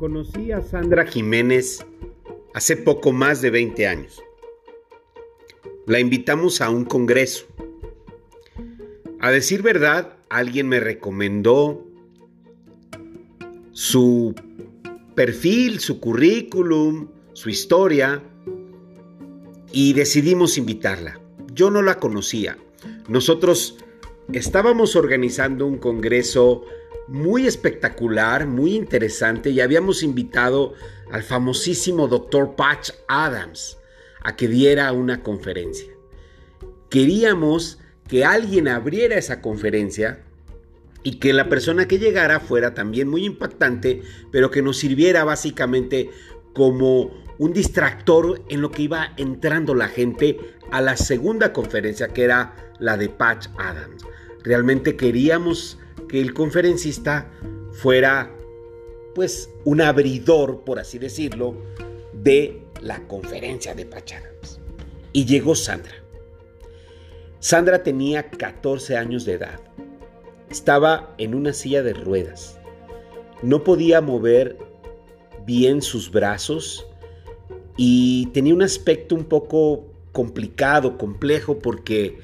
Conocí a Sandra Jiménez hace poco más de 20 años. La invitamos a un congreso. A decir verdad, alguien me recomendó su perfil, su currículum, su historia y decidimos invitarla. Yo no la conocía. Nosotros estábamos organizando un congreso muy espectacular, muy interesante y habíamos invitado al famosísimo doctor Patch Adams a que diera una conferencia. Queríamos que alguien abriera esa conferencia y que la persona que llegara fuera también muy impactante, pero que nos sirviera básicamente como un distractor en lo que iba entrando la gente a la segunda conferencia, que era la de Patch Adams. Realmente queríamos que el conferencista fuera pues un abridor, por así decirlo, de la conferencia de Patch Adams. Y llegó Sandra. Sandra tenía 14 años de edad. Estaba en una silla de ruedas. No podía mover bien sus brazos y tenía un aspecto un poco complicado, complejo, porque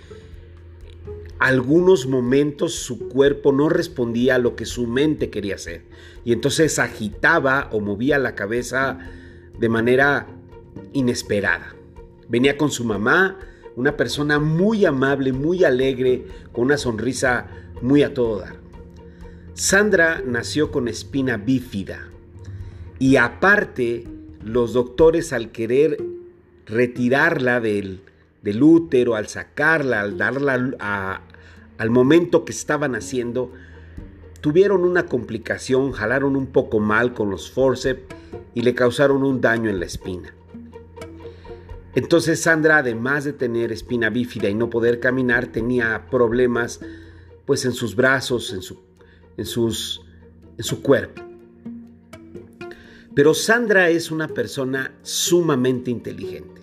algunos momentos su cuerpo no respondía a lo que su mente quería hacer. Y entonces agitaba o movía la cabeza de manera inesperada. Venía con su mamá, una persona muy amable, muy alegre, con una sonrisa muy a todo dar. Sandra nació con espina bífida y aparte los doctores al querer retirarla del, útero, al sacarla, al darla al momento que estaban haciendo, tuvieron una complicación, jalaron un poco mal con los forceps y le causaron un daño en la espina. Entonces Sandra, además de tener espina bífida y no poder caminar, tenía problemas pues en sus brazos, en su, en sus, en su cuerpo. Pero Sandra es una persona sumamente inteligente.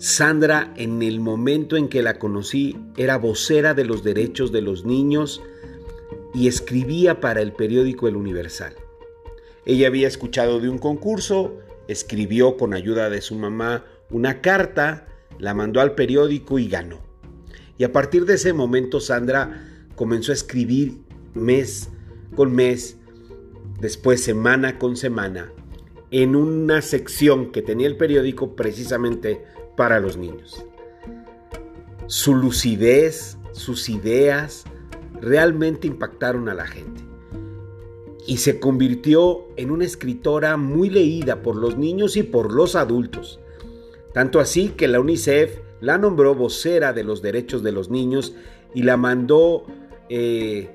Sandra, en el momento en que la conocí, era vocera de los derechos de los niños y escribía para el periódico El Universal. Ella había escuchado de un concurso, escribió con ayuda de su mamá una carta, la mandó al periódico y ganó. Y a partir de ese momento Sandra comenzó a escribir mes con mes después semana con semana, en una sección que tenía el periódico precisamente para los niños. Su lucidez, sus ideas, realmente impactaron a la gente. Y se convirtió en una escritora muy leída por los niños y por los adultos. Tanto así que la UNICEF la nombró vocera de los derechos de los niños y la mandó eh,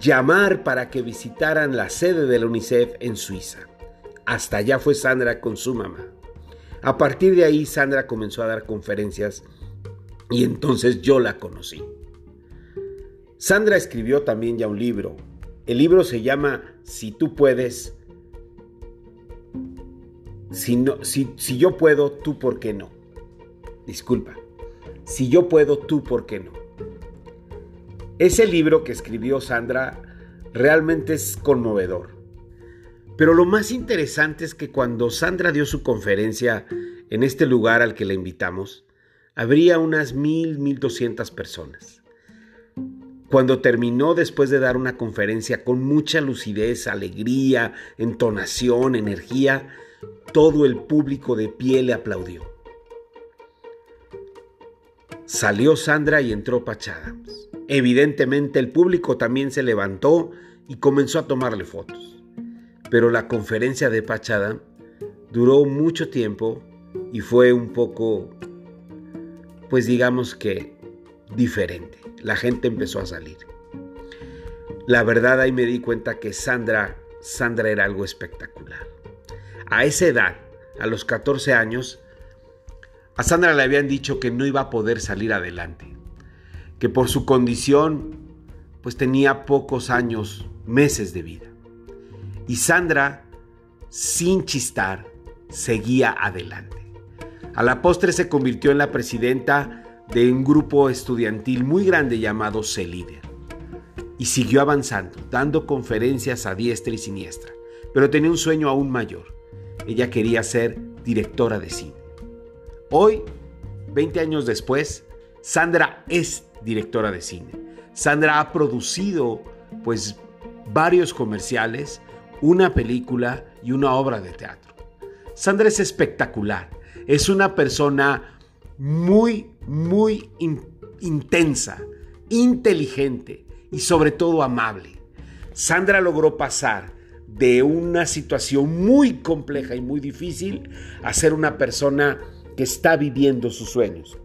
llamar para que visitaran la sede de la UNICEF en Suiza. Hasta allá fue Sandra con su mamá. A partir de ahí Sandra comenzó a dar conferencias y entonces yo la conocí. Sandra escribió también ya un libro. El libro se llama Si tú puedes. Si, no, si, si yo puedo, tú por qué no. Disculpa. Si yo puedo, tú por qué no. Ese libro que escribió Sandra realmente es conmovedor. Pero lo más interesante es que cuando Sandra dio su conferencia en este lugar al que la invitamos, habría unas mil, mil doscientas personas. Cuando terminó después de dar una conferencia con mucha lucidez, alegría, entonación, energía, todo el público de pie le aplaudió. Salió Sandra y entró Pachada. Evidentemente el público también se levantó y comenzó a tomarle fotos. Pero la conferencia de Pachada duró mucho tiempo y fue un poco, pues digamos que diferente. La gente empezó a salir. La verdad ahí me di cuenta que Sandra, Sandra era algo espectacular. A esa edad, a los 14 años, a Sandra le habían dicho que no iba a poder salir adelante que por su condición pues tenía pocos años, meses de vida. Y Sandra, sin chistar, seguía adelante. A la postre se convirtió en la presidenta de un grupo estudiantil muy grande llamado C-Líder. Y siguió avanzando, dando conferencias a diestra y siniestra. pero tenía un sueño aún mayor. Ella quería ser directora de cine. Hoy, 20 años después, Sandra es directora de cine. Sandra ha producido pues varios comerciales, una película y una obra de teatro. Sandra es espectacular. Es una persona muy, muy intensa, inteligente y sobre todo amable. Sandra logró pasar de una situación muy compleja y muy difícil a ser una persona que está viviendo sus sueños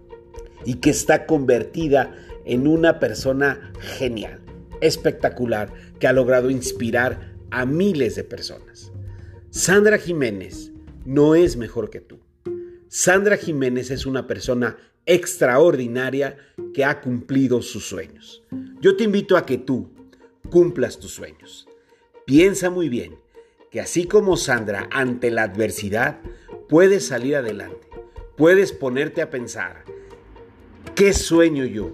y que está convertida en una persona genial, espectacular, que ha logrado inspirar a miles de personas. Sandra Jiménez no es mejor que tú. Sandra Jiménez es una persona extraordinaria que ha cumplido sus sueños. Yo te invito a que tú cumplas tus sueños. Piensa muy bien que así como Sandra ante la adversidad puedes salir adelante, puedes ponerte a pensar, ¿qué sueño yo?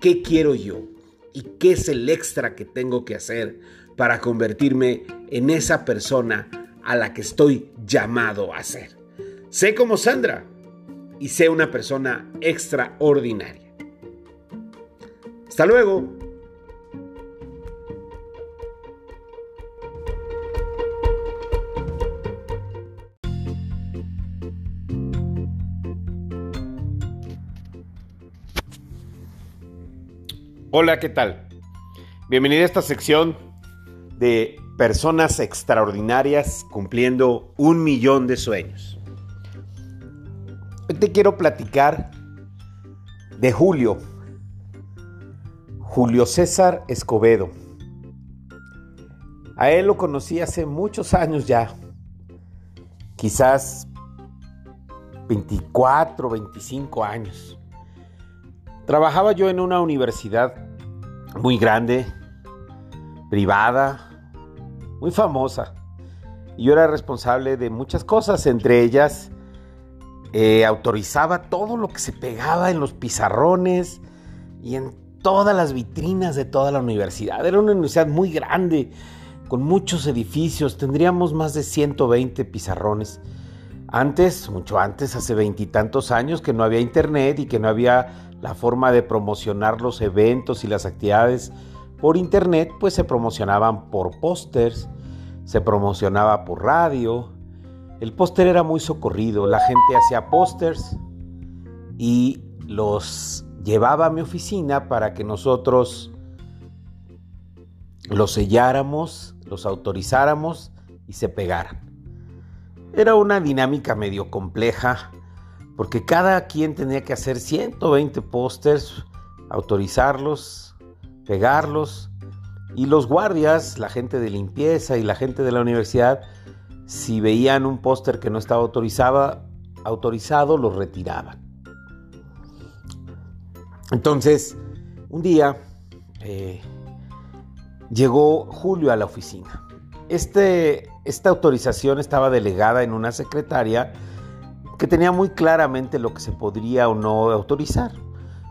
¿Qué quiero yo? ¿Y qué es el extra que tengo que hacer para convertirme en esa persona a la que estoy llamado a ser? Sé como Sandra y sé una persona extraordinaria. Hasta luego. Hola, ¿qué tal? Bienvenida a esta sección de personas extraordinarias cumpliendo un millón de sueños. Hoy te quiero platicar de Julio, Julio César Escobedo. A él lo conocí hace muchos años ya, quizás 24, 25 años. Trabajaba yo en una universidad muy grande, privada, muy famosa. Y yo era responsable de muchas cosas, entre ellas eh, autorizaba todo lo que se pegaba en los pizarrones y en todas las vitrinas de toda la universidad. Era una universidad muy grande, con muchos edificios, tendríamos más de 120 pizarrones. Antes, mucho antes, hace veintitantos años, que no había internet y que no había la forma de promocionar los eventos y las actividades por internet, pues se promocionaban por pósters, se promocionaba por radio. El póster era muy socorrido, la gente hacía pósters y los llevaba a mi oficina para que nosotros los selláramos, los autorizáramos y se pegaran. Era una dinámica medio compleja porque cada quien tenía que hacer 120 pósters, autorizarlos, pegarlos, y los guardias, la gente de limpieza y la gente de la universidad, si veían un póster que no estaba autorizado, autorizado, lo retiraban. Entonces, un día eh, llegó Julio a la oficina. Este, esta autorización estaba delegada en una secretaria que tenía muy claramente lo que se podría o no autorizar.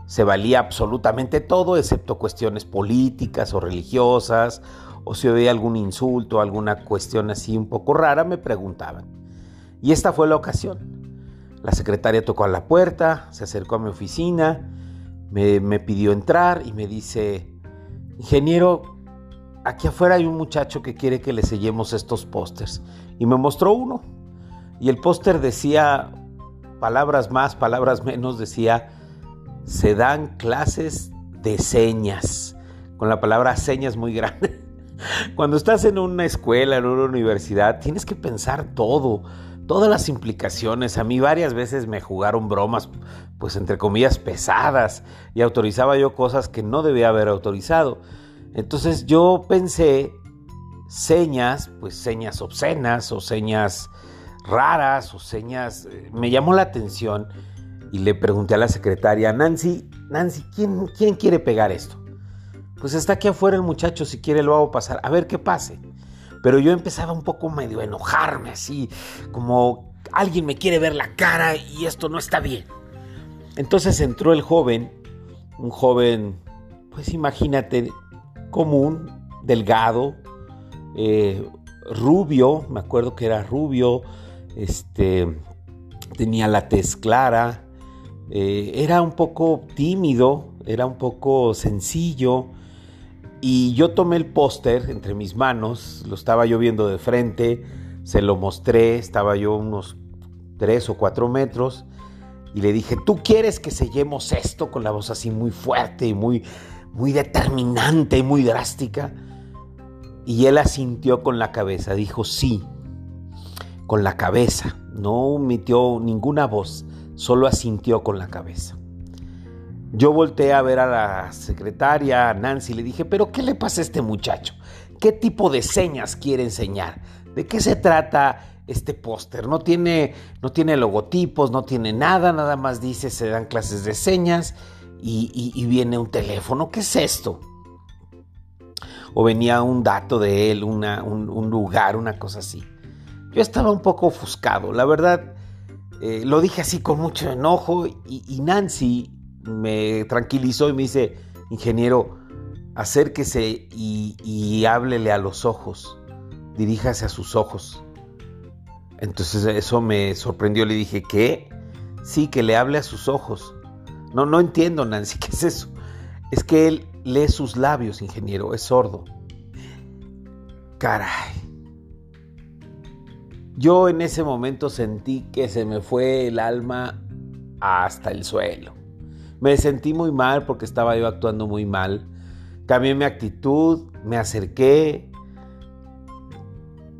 Se valía absolutamente todo, excepto cuestiones políticas o religiosas, o si había algún insulto, alguna cuestión así un poco rara, me preguntaban. Y esta fue la ocasión. La secretaria tocó a la puerta, se acercó a mi oficina, me, me pidió entrar y me dice, ingeniero, aquí afuera hay un muchacho que quiere que le sellemos estos pósters. Y me mostró uno. Y el póster decía, palabras más, palabras menos, decía, se dan clases de señas, con la palabra señas muy grande. Cuando estás en una escuela, en una universidad, tienes que pensar todo, todas las implicaciones. A mí varias veces me jugaron bromas, pues entre comillas, pesadas, y autorizaba yo cosas que no debía haber autorizado. Entonces yo pensé señas, pues señas obscenas o señas raras o señas. Eh, me llamó la atención y le pregunté a la secretaria, Nancy, Nancy, ¿quién, quién quiere pegar esto? Pues está aquí afuera el muchacho, si quiere lo hago pasar, a ver qué pase. Pero yo empezaba un poco medio a enojarme, así, como alguien me quiere ver la cara y esto no está bien. Entonces entró el joven, un joven, pues imagínate, común, delgado, eh, rubio, me acuerdo que era rubio, este, tenía la tez clara, eh, era un poco tímido, era un poco sencillo, y yo tomé el póster entre mis manos, lo estaba yo viendo de frente, se lo mostré, estaba yo unos tres o cuatro metros, y le dije, ¿tú quieres que sellemos esto? Con la voz así muy fuerte y muy, muy determinante y muy drástica. Y él asintió con la cabeza, dijo sí, con la cabeza, no emitió ninguna voz, solo asintió con la cabeza. Yo volteé a ver a la secretaria, a Nancy, y le dije, pero ¿qué le pasa a este muchacho? ¿Qué tipo de señas quiere enseñar? ¿De qué se trata este póster? No tiene, no tiene logotipos, no tiene nada, nada más dice se dan clases de señas y, viene un teléfono. ¿Qué es esto? O venía un dato de él, un, lugar, una cosa así. Yo estaba un poco ofuscado, la verdad. Eh, lo dije así con mucho enojo y Nancy me tranquilizó y me dice, ingeniero, acérquese y, háblele a los ojos, diríjase a sus ojos. Entonces eso me sorprendió, le dije, ¿qué? Sí, que le hable a sus ojos. No, no entiendo, Nancy, ¿qué es eso? Es que él lee sus labios, ingeniero, es sordo. Caray. Yo en ese momento sentí que se me fue el alma hasta el suelo. Me sentí muy mal porque estaba yo actuando muy mal. Cambié mi actitud, me acerqué.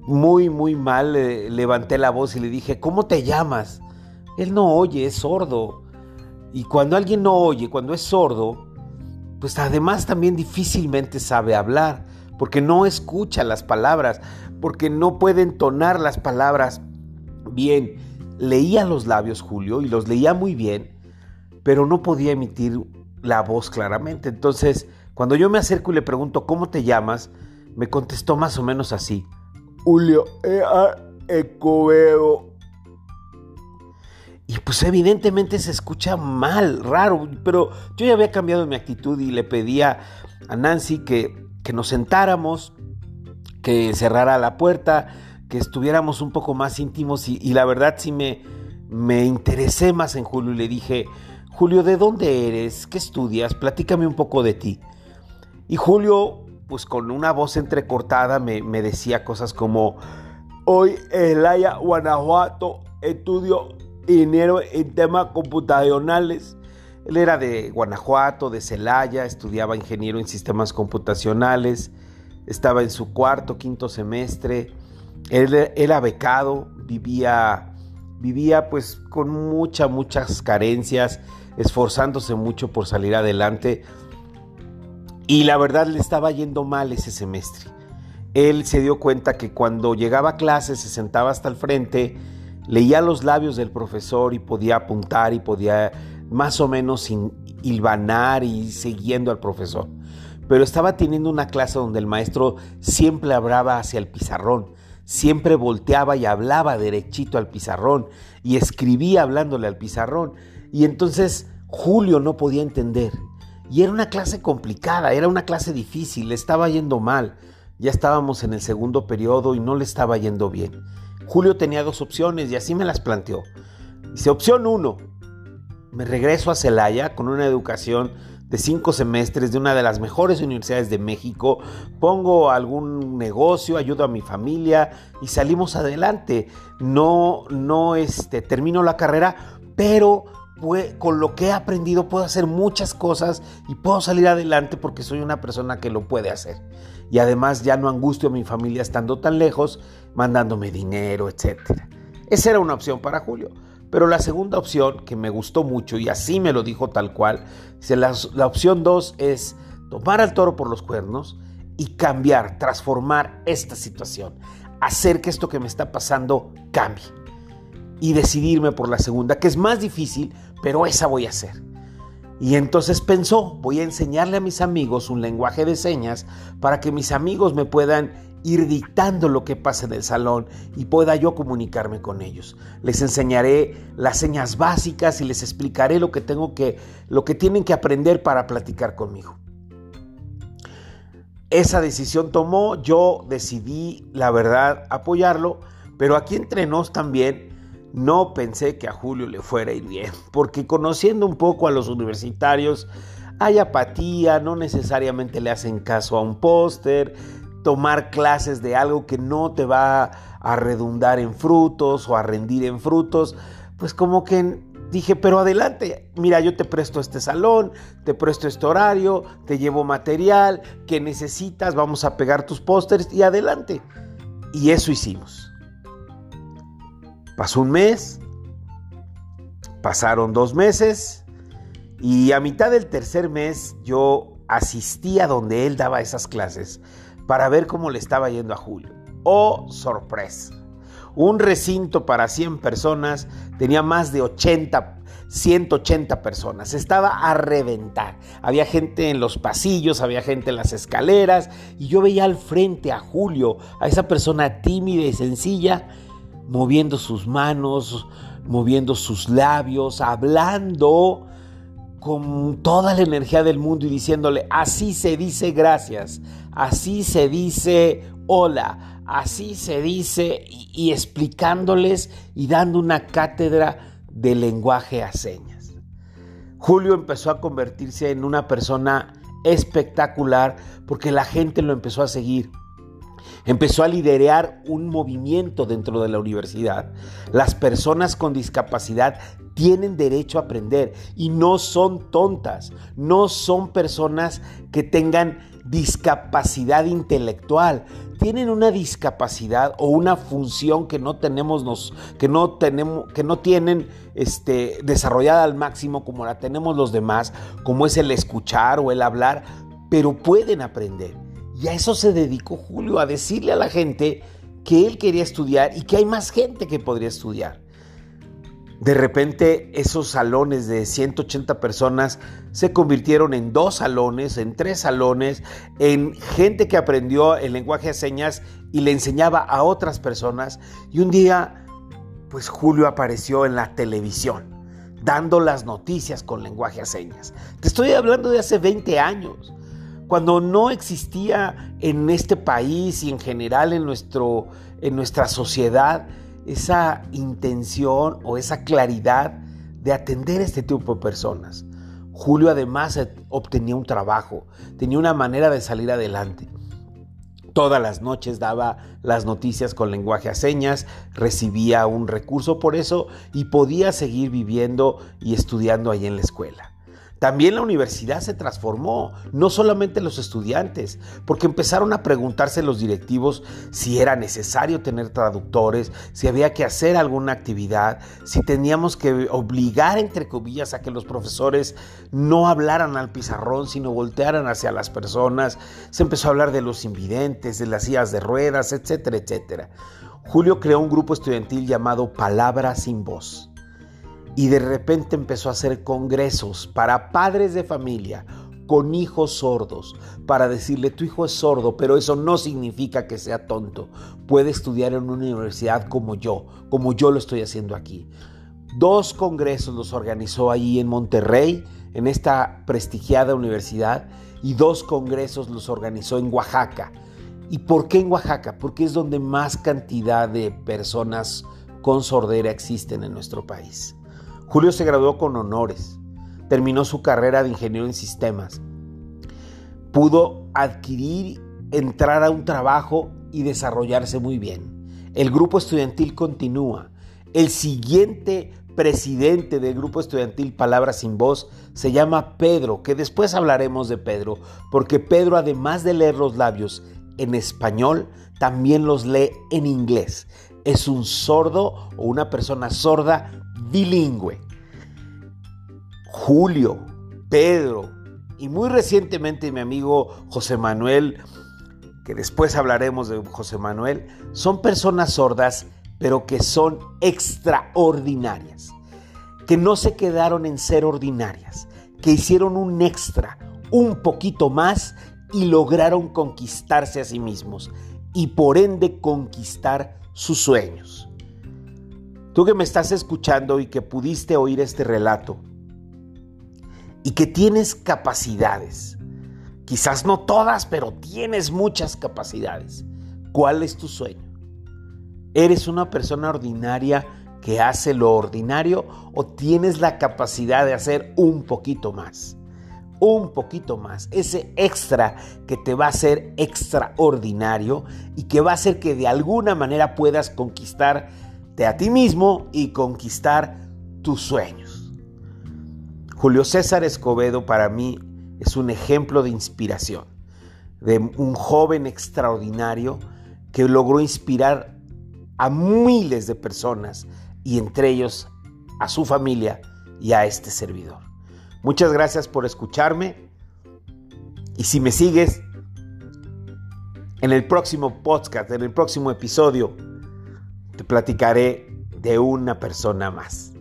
Muy, muy mal, levanté la voz y le dije, ¿cómo te llamas? Él no oye, es sordo. Y cuando alguien no oye, cuando es sordo, pues además también difícilmente sabe hablar, porque no escucha las palabras, porque no puede entonar las palabras bien. Leía los labios Julio y los leía muy bien, pero no podía emitir la voz claramente. Entonces, cuando yo me acerco y le pregunto, ¿cómo te llamas? Me contestó más o menos así. Julio Escobedo. Y pues evidentemente se escucha mal, raro, pero yo ya había cambiado mi actitud y le pedía a Nancy que, que nos sentáramos, que cerrara la puerta, que estuviéramos un poco más íntimos y, la verdad sí me, me interesé más en Julio y le dije, Julio, ¿de dónde eres? ¿Qué estudias? Platícame un poco de ti. Y Julio, pues con una voz entrecortada, me, decía cosas como, hoy en Laya, Guanajuato, estudio dinero en temas computacionales. Él era de Guanajuato, de Celaya, estudiaba ingeniero en sistemas computacionales, estaba en su cuarto, quinto semestre, él era becado, vivía, vivía pues con muchas, muchas carencias, esforzándose mucho por salir adelante y la verdad le estaba yendo mal ese semestre. Él se dio cuenta que cuando llegaba a clase se sentaba hasta el frente, leía los labios del profesor y podía apuntar y podía más o menos hilvanar y siguiendo al profesor. Pero estaba teniendo una clase donde el maestro siempre hablaba hacia el pizarrón, siempre volteaba y hablaba derechito al pizarrón y escribía hablándole al pizarrón. Y entonces Julio no podía entender. Y era una clase complicada, era una clase difícil, le estaba yendo mal. Ya estábamos en el segundo periodo y no le estaba yendo bien. Julio tenía dos opciones y así me las planteó. Dice, opción uno, me regreso a Celaya con una educación de cinco semestres de una de las mejores universidades de México, pongo algún negocio, ayudo a mi familia y salimos adelante. No, no, este, termino la carrera, pero con lo que he aprendido puedo hacer muchas cosas y puedo salir adelante porque soy una persona que lo puede hacer. Y además ya no angustio a mi familia estando tan lejos, mandándome dinero, etc. Esa era una opción para Julio. Pero la segunda opción, que me gustó mucho y así me lo dijo tal cual, la, la opción dos es tomar al toro por los cuernos y cambiar, transformar esta situación, hacer que esto que me está pasando cambie y decidirme por la segunda, que es más difícil, pero esa voy a hacer. Y entonces pensó, voy a enseñarle a mis amigos un lenguaje de señas para que mis amigos me puedan ir dictando lo que pasa en el salón y pueda yo comunicarme con ellos. Les enseñaré las señas básicas y les explicaré lo que tengo que lo que tienen que aprender para platicar conmigo. esa decisión tomó, yo decidí, la verdad, apoyarlo, pero aquí entre nos también no pensé que a Julio le fuera ir bien, porque conociendo un poco a los universitarios, hay apatía, no necesariamente le hacen caso a un póster, tomar clases de algo que no te va a redundar en frutos o a rendir en frutos, pues como que dije, pero adelante, mira, yo te presto este salón, te presto este horario, te llevo material que necesitas, vamos a pegar tus pósters y adelante. Y eso hicimos. Pasó un mes, pasaron dos meses y a mitad del tercer mes yo asistí a donde él daba esas clases para ver cómo le estaba yendo a Julio. ¡Oh, sorpresa! Un recinto para 100 personas tenía más de 80, 180 personas. Estaba a reventar. Había gente en los pasillos, había gente en las escaleras y yo veía al frente a Julio, a esa persona tímida y sencilla, moviendo sus manos, moviendo sus labios, hablando con toda la energía del mundo y diciéndole, así se dice gracias, así se dice hola, Así se dice y, explicándoles y dando una cátedra de lenguaje a señas. Julio empezó a convertirse en una persona espectacular porque la gente lo empezó a seguir. Empezó a liderar un movimiento dentro de la universidad. Las personas con discapacidad tienen derecho a aprender y no son tontas, no son personas que tengan discapacidad intelectual, tienen una discapacidad o una función que no tenemos que no tenemos que no tienen este, desarrollada al máximo como la tenemos los demás, como es el escuchar o el hablar, pero pueden aprender. Y a eso se dedicó Julio a decirle a la gente que él quería estudiar y que hay más gente que podría estudiar. De repente esos salones de 180 personas se convirtieron en dos salones, en tres salones, en gente que aprendió el lenguaje de señas y le enseñaba a otras personas. Y un día, pues Julio apareció en la televisión, dando las noticias con lenguaje de señas. Te estoy hablando de hace 20 años, cuando no existía en este país y en general en, nuestro, en nuestra sociedad esa intención o esa claridad de atender a este tipo de personas. Julio además obtenía un trabajo, tenía una manera de salir adelante. Todas las noches daba las noticias con lenguaje a señas, recibía un recurso por eso y podía seguir viviendo y estudiando ahí en la escuela. También la universidad se transformó, no solamente los estudiantes, porque empezaron a preguntarse los directivos si era necesario tener traductores, si había que hacer alguna actividad, si teníamos que obligar, entre comillas, a que los profesores no hablaran al pizarrón, sino voltearan hacia las personas. Se empezó a hablar de los invidentes, de las sillas de ruedas, etcétera, etcétera. Julio creó un grupo estudiantil llamado Palabra sin Voz y de repente empezó a hacer congresos para padres de familia con hijos sordos para decirle tu hijo es sordo, pero eso no significa que sea tonto. Puede estudiar en una universidad como yo, como yo lo estoy haciendo aquí. Dos congresos los organizó allí en Monterrey, en esta prestigiada universidad, y dos congresos los organizó en Oaxaca. ¿Y por qué en Oaxaca? Porque es donde más cantidad de personas con sordera existen en nuestro país. Julio se graduó con honores, terminó su carrera de ingeniero en sistemas, pudo adquirir, entrar a un trabajo y desarrollarse muy bien. El grupo estudiantil continúa. El siguiente presidente del grupo estudiantil Palabras sin Voz se llama Pedro, que después hablaremos de Pedro, porque Pedro además de leer los labios en español, también los lee en inglés. Es un sordo o una persona sorda bilingüe. Julio, Pedro y muy recientemente mi amigo José Manuel, que después hablaremos de José Manuel, son personas sordas, pero que son extraordinarias, que no se quedaron en ser ordinarias, que hicieron un extra, un poquito más y lograron conquistarse a sí mismos y por ende conquistar sus sueños. Tú que me estás escuchando y que pudiste oír este relato y que tienes capacidades, Quizás no todas, pero tienes muchas capacidades. ¿Cuál es tu sueño? ¿Eres una persona ordinaria que hace lo ordinario o tienes la capacidad de hacer un poquito más? Un poquito más, ese extra que te va a hacer extraordinario y que va a hacer que de alguna manera puedas a ti mismo y conquistar tus sueños. Julio César Escobedo para mí es un ejemplo de inspiración, de un joven extraordinario que logró inspirar a miles de personas y entre ellos a su familia y a este servidor. Muchas gracias por escucharme y si me sigues en el próximo podcast, en el próximo episodio, te platicaré de una persona más.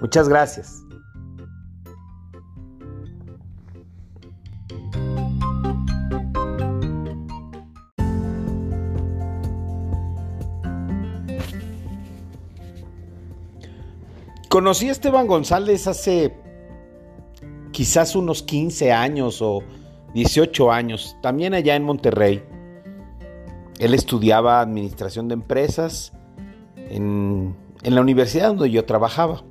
Muchas gracias. Conocí a Esteban González hace quizás unos 15 años o 18 años, también allá en Monterrey. Él estudiaba administración de empresas en, la universidad donde yo trabajaba.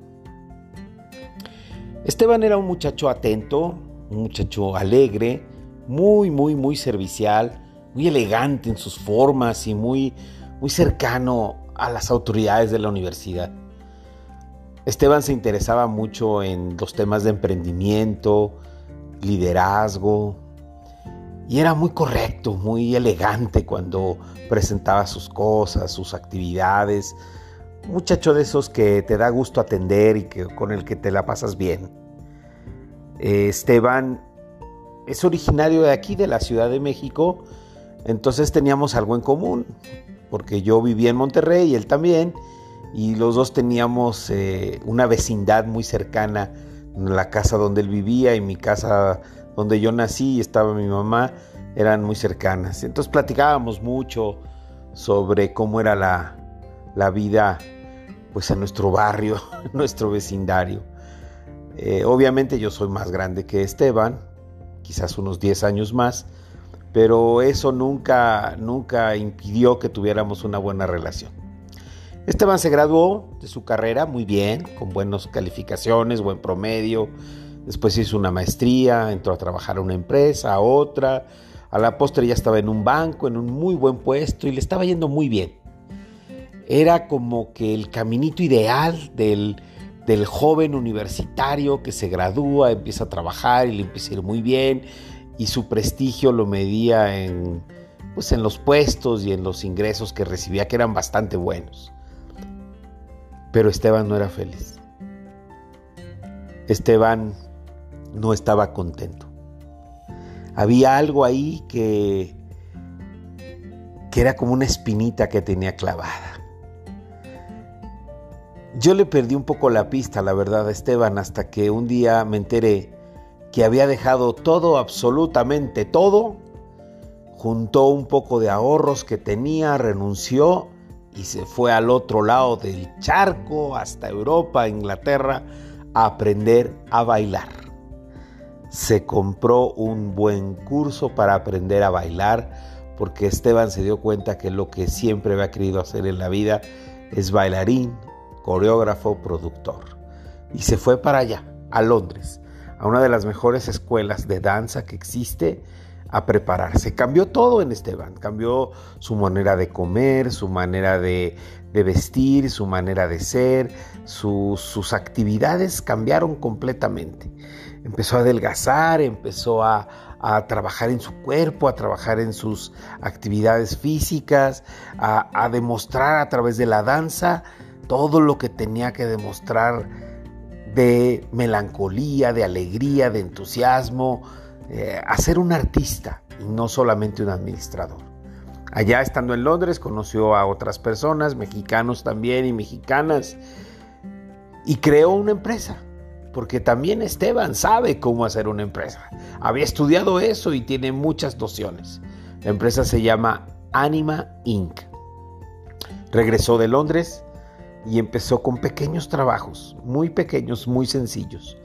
Esteban era un muchacho atento, un muchacho alegre, muy, muy, muy servicial, muy elegante en sus formas y muy, muy cercano a las autoridades de la universidad. Esteban se interesaba mucho en los temas de emprendimiento, liderazgo, y era muy correcto, muy elegante cuando presentaba sus cosas, sus actividades. muchacho de esos que te da gusto atender y que, con el que te la pasas bien. Eh, Esteban es originario de aquí, de la Ciudad de México, entonces teníamos algo en común, porque yo vivía en Monterrey y él también, y los dos teníamos eh, una vecindad muy cercana, la casa donde él vivía y mi casa donde yo nací y estaba mi mamá, eran muy cercanas. Entonces platicábamos mucho sobre cómo era la, la vida pues en nuestro barrio, en nuestro vecindario. Eh, obviamente yo soy más grande que Esteban, quizás unos 10 años más, pero eso nunca, nunca impidió que tuviéramos una buena relación. Esteban se graduó de su carrera muy bien, con buenas calificaciones, buen promedio. Después hizo una maestría, entró a trabajar a una empresa, a otra. A la postre ya estaba en un banco, en un muy buen puesto y le estaba yendo muy bien. Era como que el caminito ideal del, del joven universitario que se gradúa, empieza a trabajar y le empieza a ir muy bien y su prestigio lo medía en, pues en los puestos y en los ingresos que recibía, que eran bastante buenos. Pero Esteban no era feliz. Esteban no estaba contento. Había algo ahí que, que era como una espinita que tenía clavada. Yo le perdí un poco la pista, la verdad, a Esteban, hasta que un día me enteré que había dejado todo, absolutamente todo, juntó un poco de ahorros que tenía, renunció y se fue al otro lado del charco, hasta Europa, Inglaterra, a aprender a bailar. Se compró un buen curso para aprender a bailar porque Esteban se dio cuenta que lo que siempre había querido hacer en la vida es bailarín, coreógrafo, productor. Y se fue para allá, a Londres, a una de las mejores escuelas de danza que existe a prepararse. Cambió todo en Esteban, cambió su manera de comer, su manera de, vestir, su manera de ser, sus actividades cambiaron completamente. Empezó a adelgazar, empezó a, trabajar en su cuerpo, a trabajar en sus actividades físicas, a, a demostrar a través de la danza todo lo que tenía que demostrar de melancolía, de alegría, de entusiasmo, eh, a ser un artista y no solamente un administrador. Allá estando en Londres conoció a otras personas, mexicanos también y mexicanas, y creó una empresa, porque también Esteban sabe cómo hacer una empresa. Había estudiado eso y tiene muchas nociones. La empresa se llama Anima Inc. Regresó de Londres y empezó con pequeños trabajos, muy pequeños, muy sencillos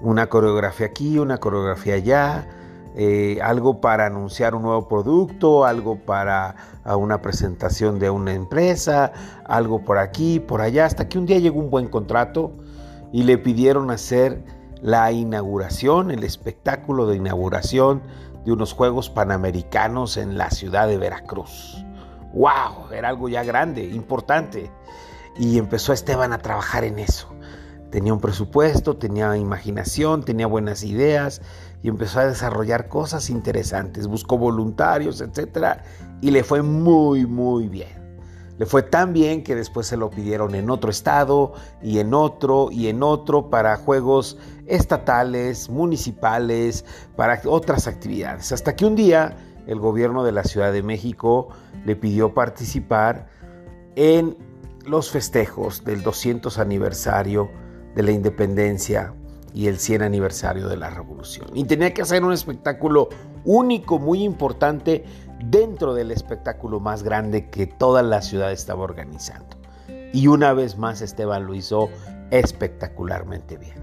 una coreografía aquí, una coreografía allá, eh, algo para anunciar un nuevo producto, algo para una presentación de una empresa, algo por aquí, por allá, hasta que un día llegó un buen contrato y le pidieron hacer la inauguración, el espectáculo de inauguración de unos Juegos Panamericanos en la ciudad de Veracruz. ¡Wow! Era algo ya grande, importante. Y empezó Esteban a trabajar en eso. Tenía un presupuesto, tenía imaginación, tenía buenas ideas y empezó a desarrollar cosas interesantes. Buscó voluntarios, etc. Y le fue muy, muy bien. Le fue tan bien que después se lo pidieron en otro estado y en otro y en otro para juegos estatales, municipales, para otras actividades. Hasta que un día el gobierno de la Ciudad de México le pidió participar en los festejos del 200 aniversario de la independencia y el 100 aniversario de la revolución. Y tenía que hacer un espectáculo único, muy importante, dentro del espectáculo más grande que toda la ciudad estaba organizando. Y una vez más Esteban lo hizo espectacularmente bien.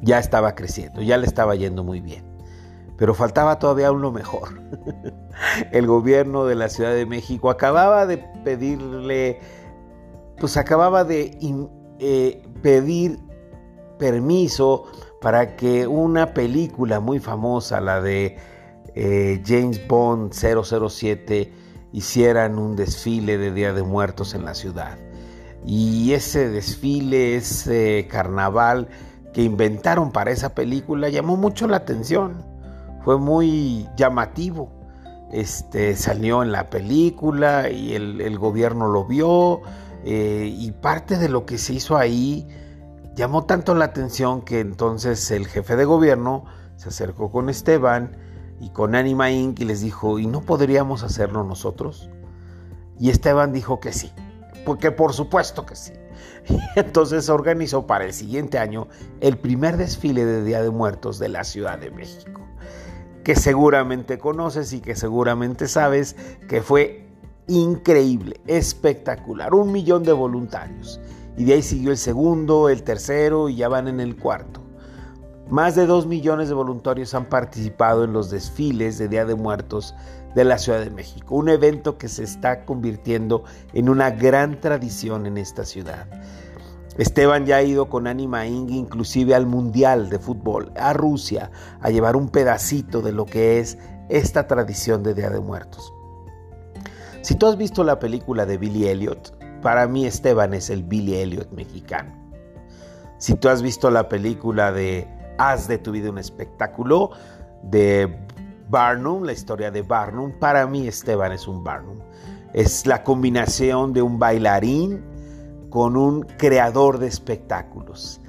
Ya estaba creciendo, ya le estaba yendo muy bien. Pero faltaba todavía aún lo mejor. El gobierno de la Ciudad de México acababa de pedirle, pues acababa de eh, pedir permiso para que una película muy famosa, la de eh, James Bond 007, hicieran un desfile de Día de Muertos en la ciudad. Y ese desfile, ese carnaval que inventaron para esa película llamó mucho la atención. Fue muy llamativo. Este, salió en la película y el, gobierno lo vio eh, y parte de lo que se hizo ahí Llamó tanto la atención que entonces el jefe de gobierno se acercó con Esteban y con Anima Inc. les dijo, ¿y no podríamos hacerlo nosotros? Y Esteban dijo que sí, porque por supuesto que sí. Y entonces organizó para el siguiente año el primer desfile de Día de Muertos de la Ciudad de México, que seguramente conoces y que seguramente sabes que fue increíble, espectacular, un millón de voluntarios y de ahí siguió el segundo, el tercero y ya van en el cuarto. Más de dos millones de voluntarios han participado en los desfiles de Día de Muertos de la Ciudad de México, un evento que se está convirtiendo en una gran tradición en esta ciudad. Esteban ya ha ido con Anima Inc. inclusive al Mundial de Fútbol, a Rusia, a llevar un pedacito de lo que es esta tradición de Día de Muertos. Si tú has visto la película de Billy Elliot, para mí Esteban es el Billy Elliot mexicano. Si tú has visto la película de Haz de tu vida un espectáculo de Barnum, la historia de Barnum, para mí Esteban es un Barnum. Es la combinación de un bailarín con un creador de espectáculos.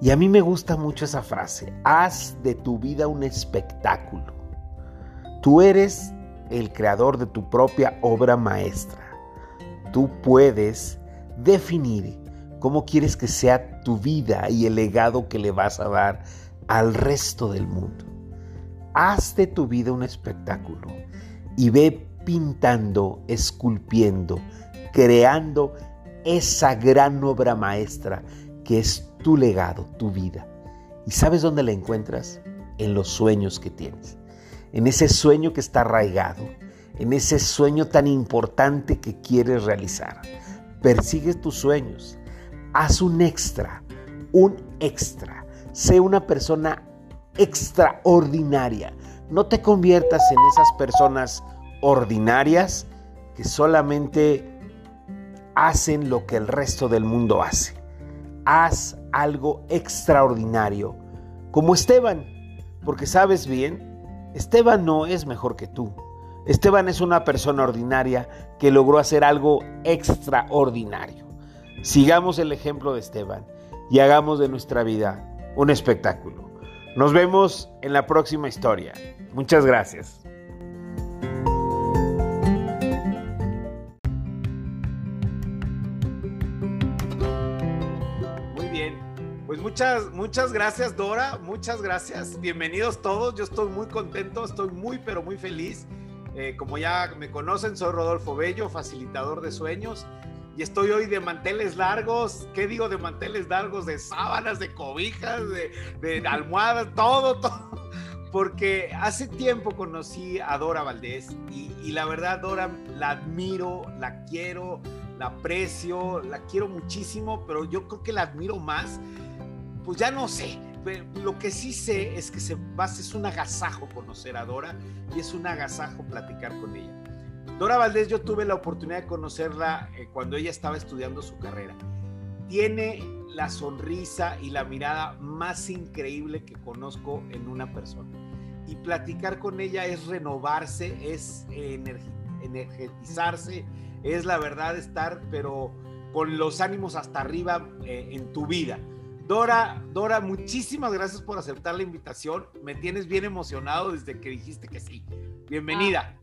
Y a mí me gusta mucho esa frase, haz de tu vida un espectáculo. Tú eres el creador de tu propia obra maestra tú puedes definir cómo quieres que sea tu vida y el legado que le vas a dar al resto del mundo. Haz de tu vida un espectáculo y ve pintando, esculpiendo, creando esa gran obra maestra que es tu legado, tu vida. ¿Y sabes dónde la encuentras? En los sueños que tienes. En ese sueño que está arraigado, en ese sueño tan importante que quieres realizar. Persigue tus sueños. Haz un extra, un extra. Sé una persona extraordinaria. No te conviertas en esas personas ordinarias que solamente hacen lo que el resto del mundo hace. Haz algo extraordinario, como Esteban, porque sabes bien, Esteban no es mejor que tú. Esteban es una persona ordinaria que logró hacer algo extraordinario. Sigamos el ejemplo de Esteban y hagamos de nuestra vida un espectáculo. Nos vemos en la próxima historia. Muchas gracias. Muy bien. Pues muchas, muchas gracias Dora, muchas gracias. Bienvenidos todos. Yo estoy muy contento, estoy muy, pero muy feliz eh, como ya me conocen, soy Rodolfo Bello, facilitador de sueños. Y estoy hoy de manteles largos. ¿Qué digo de manteles largos? De sábanas, de cobijas, de, almohadas, todo, todo. porque hace tiempo conocí a Dora Valdés y, y, la verdad, Dora, la admiro, la quiero, la aprecio, la quiero muchísimo, pero yo creo que la admiro más, pues ya no sé. Lo que sí sé es que se es un agasajo conocer a Dora y es un agasajo platicar con ella. Dora Valdés, yo tuve la oportunidad de conocerla eh, cuando ella estaba estudiando su carrera. Tiene la sonrisa y la mirada más increíble que conozco en una persona. Y platicar con ella es renovarse, es energetizarse, es la verdad estar, pero con los ánimos hasta arriba eh, en tu vida. Dora, Dora, muchísimas gracias por aceptar la invitación. Me tienes bien emocionado desde que dijiste que sí. Bienvenida. Ah,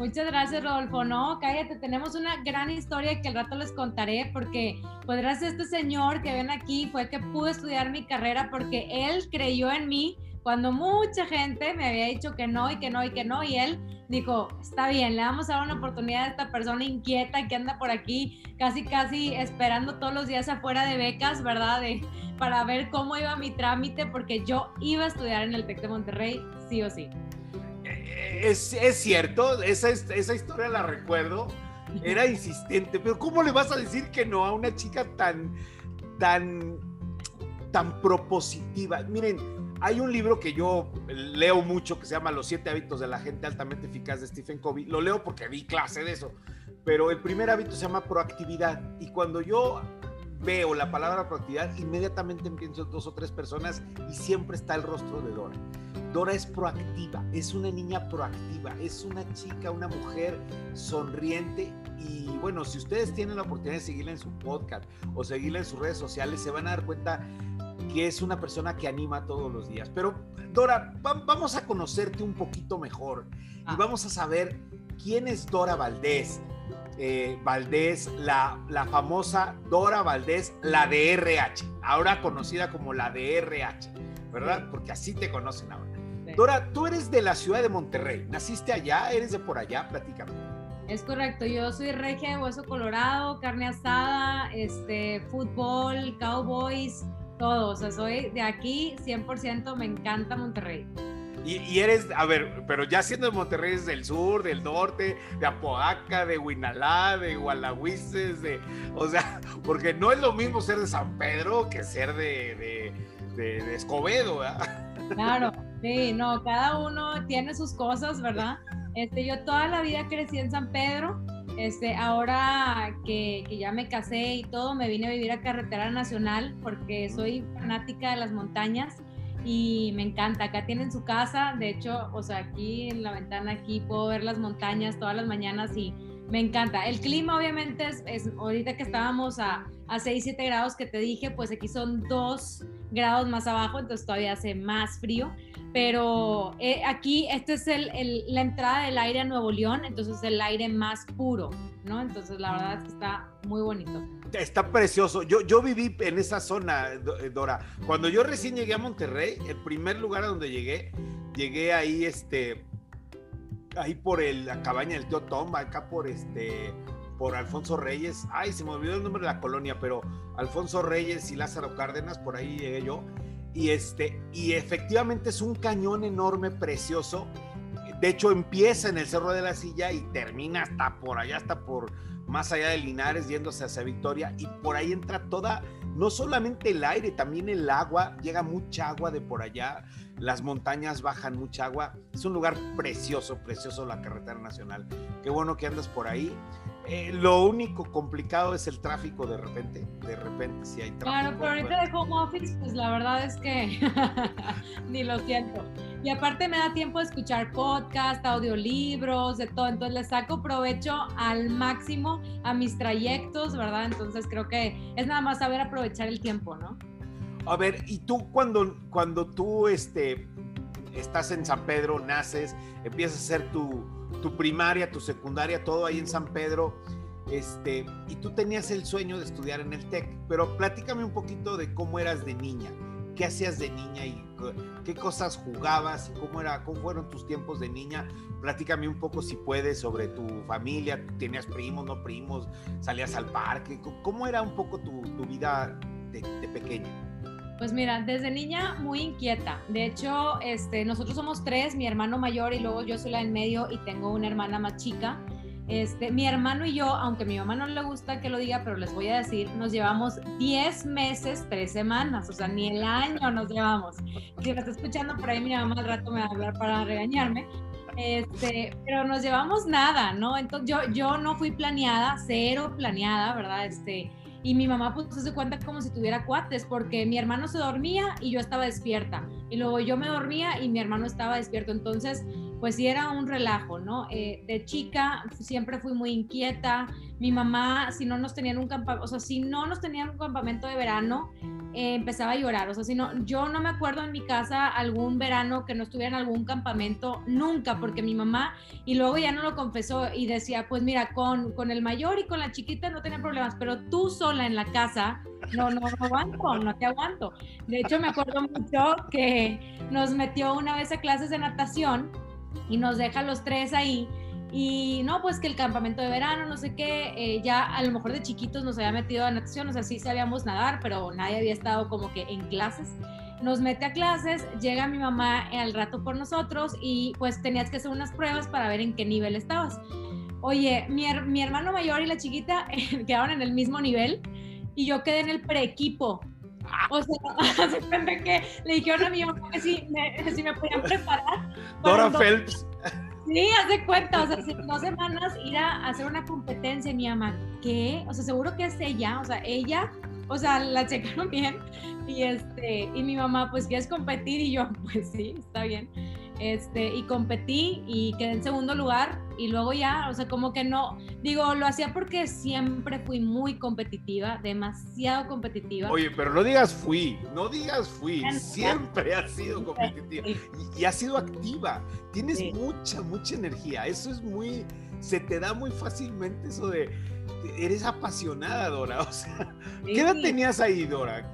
muchas gracias, Rodolfo. No, cállate, tenemos una gran historia que al rato les contaré porque pues gracias este señor que ven aquí fue que pude estudiar mi carrera porque él creyó en mí cuando mucha gente me había dicho que no y que no y que no, y él dijo, está bien, le vamos a dar una oportunidad a esta persona inquieta que anda por aquí casi, casi esperando todos los días afuera de becas, ¿verdad? De, para ver cómo iba mi trámite, porque yo iba a estudiar en el TEC de Monterrey, sí o sí. Es, es cierto, esa, esa historia la recuerdo, era insistente, pero ¿cómo le vas a decir que no a una chica tan, tan, tan propositiva? Miren, hay un libro que yo leo mucho que se llama Los siete hábitos de la gente altamente eficaz de Stephen Covey. Lo leo porque vi clase de eso. Pero el primer hábito se llama proactividad. Y cuando yo veo la palabra proactividad, inmediatamente pienso en dos o tres personas y siempre está el rostro de Dora. Dora es proactiva, es una niña proactiva, es una chica, una mujer sonriente y bueno, si ustedes tienen la oportunidad de seguirla en su podcast o seguirla en sus redes sociales, se van a dar cuenta que es una persona que anima todos los días. Pero, Dora, vamos a conocerte un poquito mejor y ah. vamos a saber quién es Dora Valdés. Eh, Valdés, la, la famosa Dora Valdés, la de RH, ahora conocida como la de RH, ¿verdad? Porque así te conocen ahora. Dora, tú eres de la ciudad de Monterrey, naciste allá, eres de por allá, platícame. Es correcto, yo soy regia de hueso colorado, carne asada, este, fútbol, cowboys, todo, o sea, soy de aquí 100%, me encanta Monterrey. Y, eres, a ver, pero ya siendo de Monterrey es del sur, del norte, de Apodaca, de Huinalá, de Gualahuises, de, o sea, porque no es lo mismo ser de San Pedro que ser de, de Escobedo, ¿verdad? Claro, sí, no, cada uno tiene sus cosas, ¿verdad? Este, yo toda la vida crecí en San Pedro, este, ahora que, ya me casé y todo, me vine a vivir a Carretera Nacional porque soy fanática de las montañas y me encanta. Acá tienen su casa, de hecho, o sea, aquí en la ventana aquí puedo ver las montañas todas las mañanas y me encanta. El clima obviamente es, ahorita que estábamos a, a 6, 7 grados que te dije, pues aquí son 2 grados más abajo, entonces todavía hace más frío pero eh, aquí esta es la entrada del aire a Nuevo León, entonces es el aire más puro, ¿no? Entonces la verdad es que está muy bonito. Está precioso. Yo, yo viví en esa zona, eh, Dora. Cuando yo recién llegué a Monterrey, el primer lugar a donde llegué, llegué ahí, este, ahí por la cabaña del tío Tomba, acá por este, por Alfonso Reyes. Ay, se me olvidó el nombre de la colonia, pero Alfonso Reyes y Lázaro Cárdenas, por ahí llegué yo. Y, este, y efectivamente es un cañón enorme, precioso. De hecho, empieza en el Cerro de la Silla y termina hasta por allá, hasta por más allá de Linares, yéndose hacia Victoria. Y por ahí entra toda, no solamente el aire, también el agua. Llega mucha agua de por allá. Las montañas bajan mucha agua. Es un lugar precioso, precioso la carretera nacional. Qué bueno que andas por ahí. Eh, lo único complicado es el tráfico de repente, de repente si hay tráfico. Claro, pero ahorita de home office, pues la verdad es que ni lo siento. Y aparte me da tiempo de escuchar podcast, audiolibros, de todo. Entonces le saco provecho al máximo a mis trayectos, ¿verdad? Entonces creo que es nada más saber aprovechar el tiempo, ¿no? A ver, y tú cuando, cuando tú este, estás en San Pedro, naces, empiezas a hacer tu tu primaria, tu secundaria, todo ahí en San Pedro. Este, y tú tenías el sueño de estudiar en el TEC, pero platícame un poquito de cómo eras de niña, qué hacías de niña y qué cosas jugabas y cómo, era, cómo fueron tus tiempos de niña. Platícame un poco si puedes sobre tu familia, tenías primos, no primos, salías al parque, cómo era un poco tu, vida de, de pequeña. Pues mira, desde niña muy inquieta. De hecho, este, nosotros somos tres, mi hermano mayor y luego yo soy la en medio y tengo una hermana más chica. Este, mi hermano y yo, aunque a mi mamá no le gusta que lo diga, pero les voy a decir, nos llevamos 10 meses, 3 semanas, o sea, ni el año nos llevamos. Si me está escuchando por ahí, mi mamá al rato me va a hablar para regañarme. Este, pero nos llevamos nada, ¿no? Entonces yo, yo no fui planeada, cero planeada, ¿verdad? Este, y mi mamá pues se cuenta como si tuviera cuates porque mi hermano se dormía y yo estaba despierta. Y luego yo me dormía y mi hermano estaba despierto. Entonces pues sí era un relajo no eh, de chica siempre fui muy inquieta mi mamá si no nos tenían un campamento o sea si no nos tenían un campamento de verano eh, empezaba a llorar. O sea, si no, yo no me acuerdo en mi casa algún verano que no estuviera en algún campamento, nunca, porque mi mamá, y luego ya no lo confesó y decía, pues mira, con, con el mayor y con la chiquita no tenía problemas, pero tú sola en la casa, no, no, no aguanto, no te aguanto. De hecho, me acuerdo mucho que nos metió una vez a clases de natación y nos deja los tres ahí y no, pues que el campamento de verano, no sé qué, eh, ya a lo mejor de chiquitos nos había metido a natación, o sea, sí sabíamos nadar, pero nadie había estado como que en clases. Nos mete a clases, llega mi mamá al rato por nosotros y pues tenías que hacer unas pruebas para ver en qué nivel estabas. Oye, mi, mi hermano mayor y la chiquita quedaron en el mismo nivel y yo quedé en el preequipo. O sea, se que le dijeron a mi mamá que si me, si me podían preparar. Dora Phelps. Sí, haz de cuenta, o sea, si dos semanas ir a hacer una competencia, mi mamá, ¿qué? O sea, seguro que es ella, o sea, ella, o sea, la checaron bien, y este, y mi mamá, pues, ¿quieres competir? Y yo, pues sí, está bien. Este, y competí y quedé en segundo lugar y luego ya, o sea, como que no, digo, lo hacía porque siempre fui muy competitiva, demasiado competitiva. Oye, pero no digas fui, no digas fui, siempre. has sido competitiva y, y has sido activa, tienes mucha, mucha energía, eso es muy, se te da muy fácilmente eso de, eres apasionada, Dora, o sea, ¿qué edad tenías ahí, Dora?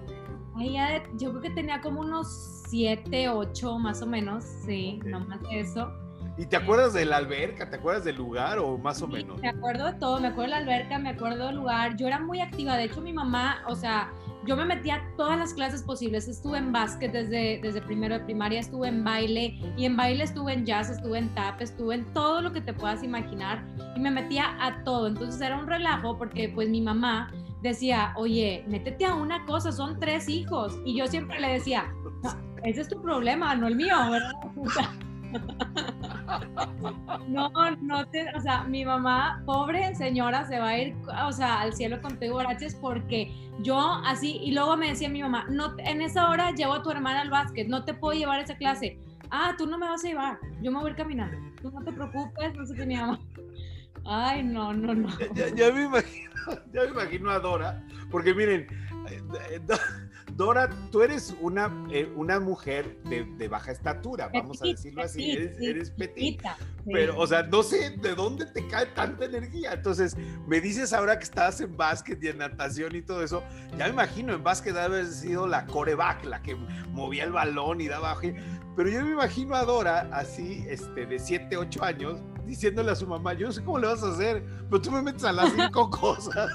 Ya, yo creo que tenía como unos siete, ocho más o menos, sí, no más de eso. ¿Y te acuerdas de la alberca? ¿Te acuerdas del lugar o más o menos? Me acuerdo de todo, me acuerdo de la alberca, me acuerdo del lugar. Yo era muy activa, de hecho mi mamá, o sea, yo me metía a todas las clases posibles. Estuve en básquet desde, desde primero de primaria, estuve en baile y en baile estuve en jazz, estuve en tap, estuve en todo lo que te puedas imaginar y me metía a todo. Entonces era un relajo porque pues mi mamá decía, oye, métete a una cosa, son tres hijos. Y yo siempre le decía, ese es tu problema, no el mío, ¿verdad? No, no te, o sea, mi mamá, pobre señora, se va a ir, o sea, al cielo contigo, gracias, porque yo así, y luego me decía mi mamá, no, en esa hora llevo a tu hermana al básquet, no te puedo llevar a esa clase. Ah, tú no me vas a llevar, yo me voy a ir caminando, tú no te preocupes, no sé qué mi mamá. Ay, no, no, no. Ya, me imagino, ya me imagino a Dora, porque miren, eh, Dora, tú eres una, eh, una mujer de, baja estatura, vamos a decirlo así, eres, eres petita. Pero, o sea, no sé de dónde te cae tanta energía. Entonces, me dices ahora que estabas en básquet y en natación y todo eso, ya me imagino, en básquet debe haber sido la coreback, la que movía el balón y daba... Pero yo me imagino a Dora así, este, de 7, 8 años, diciéndole a su mamá, yo no sé cómo le vas a hacer, pero tú me metes a las cinco cosas.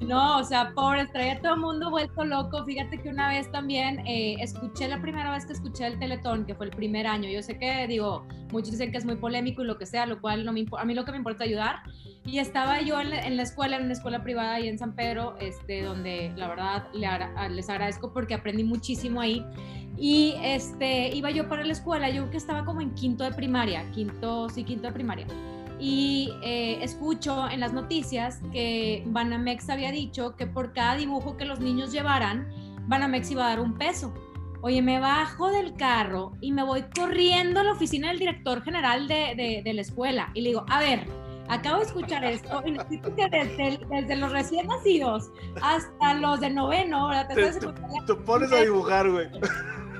No, o sea, pobre, traía todo el mundo vuelto loco. Fíjate que una vez también eh, escuché la primera vez que escuché el Teletón, que fue el primer año. Yo sé que, digo, muchos dicen que es muy polémico y lo que sea, lo cual no me a mí lo que me importa es ayudar. Y estaba yo en la, escuela, en una escuela privada ahí en San Pedro, este, donde la verdad les agradezco porque aprendí muchísimo ahí. Y este, iba yo para la escuela, yo que estaba como en quinto de primaria, quinto, sí, quinto de primaria y eh, escucho en las noticias que Banamex había dicho que por cada dibujo que los niños llevaran, Banamex iba a dar un peso. Oye, me bajo del carro y me voy corriendo a la oficina del director general de, de, la escuela y le digo, a ver, acabo de escuchar esto y necesito que desde, desde, los recién nacidos hasta los de noveno, ¿verdad? Te, pones a dibujar, güey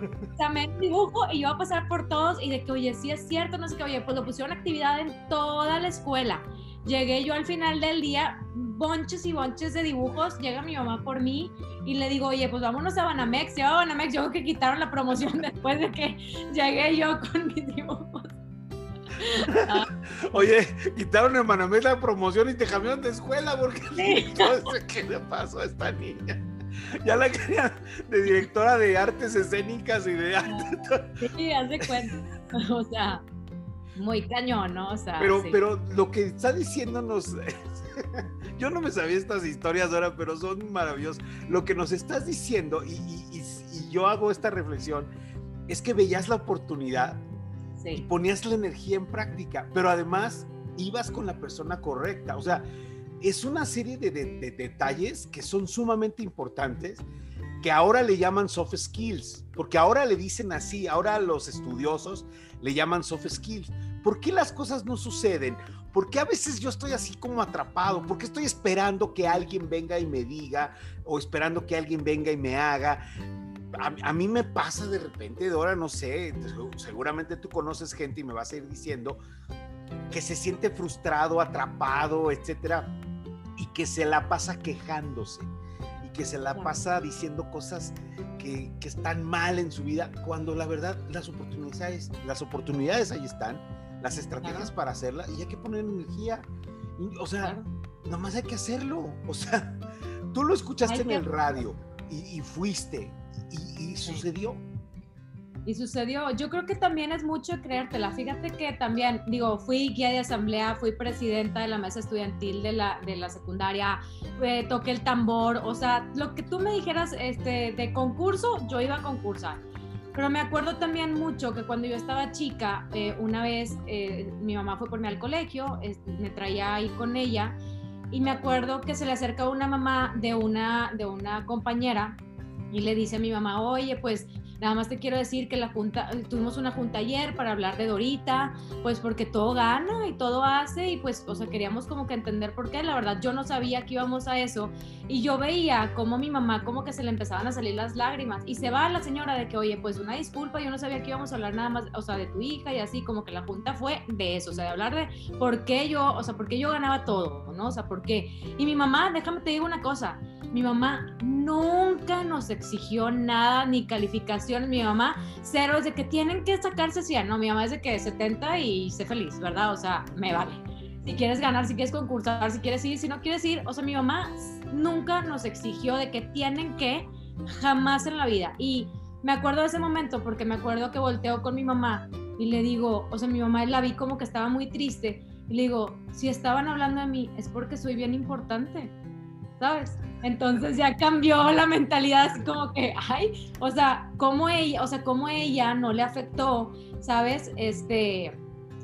también dibujo y yo voy a pasar por todos y de que, oye, sí es cierto, no sé qué, oye, pues lo pusieron actividad en toda la escuela. Llegué yo al final del día, bonches y bonches de dibujos, llega mi mamá por mí y le digo, oye, pues vámonos a Banamex. Yo a Banamex, yo creo que quitaron la promoción después de que llegué yo con mis dibujos. Oye, quitaron en Banamex la promoción y te cambiaron de escuela porque ¿qué le pasó a esta niña? ya la querían de directora de artes escénicas y de Sí, haz de cuenta. O sea, muy cañón, ¿no? O sea, pero, pero lo que está diciéndonos, yo no me sabía estas historias ahora, pero son maravillosas. Lo que nos estás diciendo, y, y, y yo hago esta reflexión, es que veías la oportunidad y ponías la energía en práctica, pero además ibas con la persona correcta. O sea, es una serie de, detalles que son sumamente importantes que ahora le llaman soft skills, porque ahora le dicen así, ahora los estudiosos le llaman soft skills. ¿Por qué las cosas no suceden? ¿Por qué a veces yo estoy así como atrapado? ¿Por qué estoy esperando que alguien venga y me diga o esperando que alguien venga y me haga? A, mí me pasa de repente, de ahora no sé, seguramente tú conoces gente y me vas a ir diciendo que se siente frustrado, atrapado, etcétera y que se la pasa quejándose y que se la pasa diciendo cosas que, que, están mal en su vida, cuando la verdad las oportunidades, las oportunidades ahí están, las estrategias para hacerla y hay que poner energía. o sea, nada más hay que hacerlo. O sea, tú lo escuchaste en el radio y, fuiste y, y sucedió y sucedió. Yo creo que también es mucho creértela. Fíjate que también, digo, fui guía de asamblea, fui presidenta de la mesa estudiantil de la, de la secundaria, eh, toqué el tambor, o sea, lo que tú me dijeras este, de concurso, yo iba a concursar. Pero me acuerdo también mucho que cuando yo estaba chica, eh, una vez eh, mi mamá fue por mí al colegio, me traía ahí con ella, y me acuerdo que se le acerca una mamá de una, de una compañera y le dice a mi mamá, oye, pues Nada más te quiero decir que la junta, tuvimos una junta ayer para hablar de Dorita, pues porque todo gana y todo hace y pues, o sea, queríamos como que entender por qué. La verdad, yo no sabía que íbamos a eso y yo veía como mi mamá como que se le empezaban a salir las lágrimas y se va la señora de que, oye, pues una disculpa, yo no sabía que íbamos a hablar nada más, o sea, de tu hija y así, como que la junta fue de eso, o sea, de hablar de por qué yo, o sea, por qué yo ganaba todo, ¿no? O sea, por qué. Y mi mamá, déjame te digo una cosa, mi mamá nunca nos exigió nada, ni calificaciones. Mi mamá, cero, es de que tienen que sacarse 100. No, mi mamá es de que 70 y sé feliz, ¿verdad? O sea, me vale. Si quieres ganar, si quieres concursar, si quieres ir, si no quieres ir. O sea, mi mamá nunca nos exigió de que tienen que, jamás en la vida. Y me acuerdo de ese momento porque me acuerdo que volteo con mi mamá y le digo, o sea, mi mamá la vi como que estaba muy triste. Y le digo, si estaban hablando de mí, es porque soy bien importante ¿sabes? Entonces ya cambió la mentalidad, así como que, ay, o sea, cómo ella, o sea, cómo ella no le afectó, ¿sabes? Este,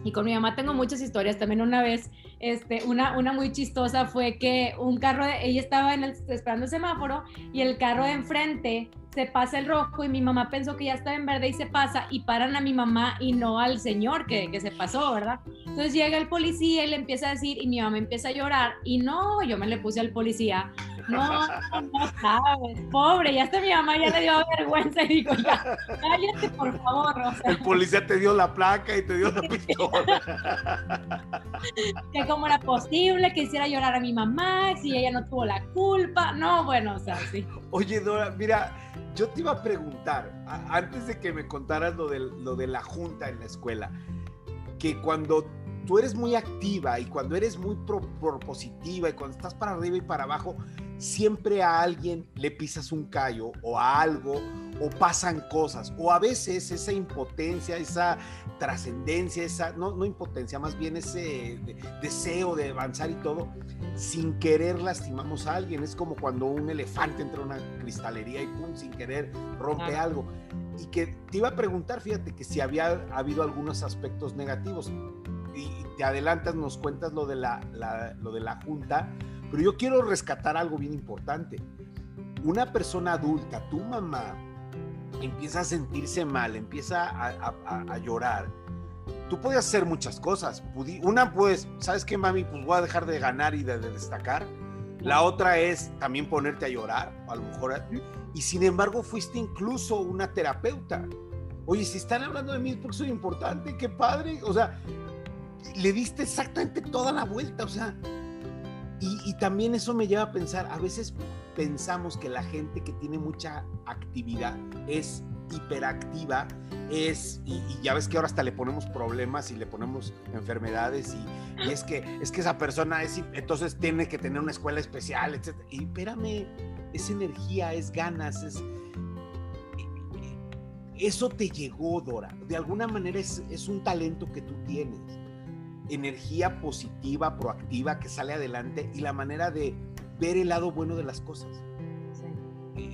y con mi mamá tengo muchas historias, también una vez, este, una, una muy chistosa fue que un carro, de, ella estaba en el, esperando el semáforo y el carro de enfrente se pasa el rojo y mi mamá pensó que ya estaba en verde y se pasa y paran a mi mamá y no al señor que, que se pasó, ¿verdad? Entonces llega el policía y le empieza a decir y mi mamá empieza a llorar y no, yo me le puse al policía. No, no sabes, pobre, ya hasta mi mamá ya le dio vergüenza y dijo, ya, cállate por favor. el policía te dio la placa y te dio la pistola. que cómo era posible que hiciera llorar a mi mamá, si ella no tuvo la culpa. No, bueno, o sea, sí. Oye, Dora, mira, yo te iba a preguntar, antes de que me contaras lo de, lo de la junta en la escuela, que cuando tú eres muy activa y cuando eres muy propositiva y cuando estás para arriba y para abajo, siempre a alguien le pisas un callo o a algo o pasan cosas o a veces esa impotencia, esa trascendencia, esa, no, no impotencia, más bien ese deseo de avanzar y todo, sin querer lastimamos a alguien. Es como cuando un elefante entra a una cristalería y pum, sin querer rompe algo. Y que te iba a preguntar, fíjate, que si había habido algunos aspectos negativos. Y te adelantas, nos cuentas lo de la, lo de la junta, pero yo quiero rescatar algo bien importante. Una persona adulta, tu mamá, empieza a sentirse mal, empieza a, llorar. Tú puedes hacer muchas cosas. Una, pues, ¿sabes qué, mami? Pues voy a dejar de ganar y de, destacar. La otra es también ponerte a llorar, a lo mejor. Y sin embargo, fuiste incluso una terapeuta. Oye, si están hablando de mí es porque soy importante, qué padre. O sea, le diste exactamente toda la vuelta. O sea, y, también eso me lleva a pensar, a veces pensamos que la gente que tiene mucha actividad es hiperactiva es, y, ya ves que ahora hasta le ponemos problemas y le ponemos enfermedades y, es, que, es que esa persona es, entonces tiene que tener una escuela especial, etc. Y espérame, es energía, es ganas, es... Eso te llegó, Dora. De alguna manera es, es un talento que tú tienes. Energía positiva, proactiva, que sale adelante y la manera de ver el lado bueno de las cosas.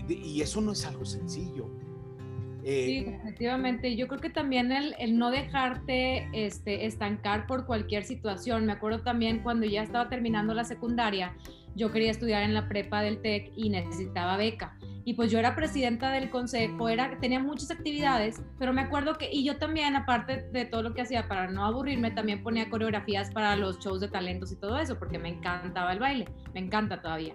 Y eso no es algo sencillo eh, sí, definitivamente. Yo creo que también el, el, no dejarte este, estancar por cualquier situación. Me acuerdo también cuando ya estaba terminando la secundaria, yo quería estudiar en la prepa del TEC y necesitaba beca. Y pues yo era presidenta del consejo, era, tenía muchas actividades, pero me acuerdo que, y yo también, aparte de todo lo que hacía para no aburrirme, también ponía coreografías para los shows de talentos y todo eso, porque me encantaba el baile, me encanta todavía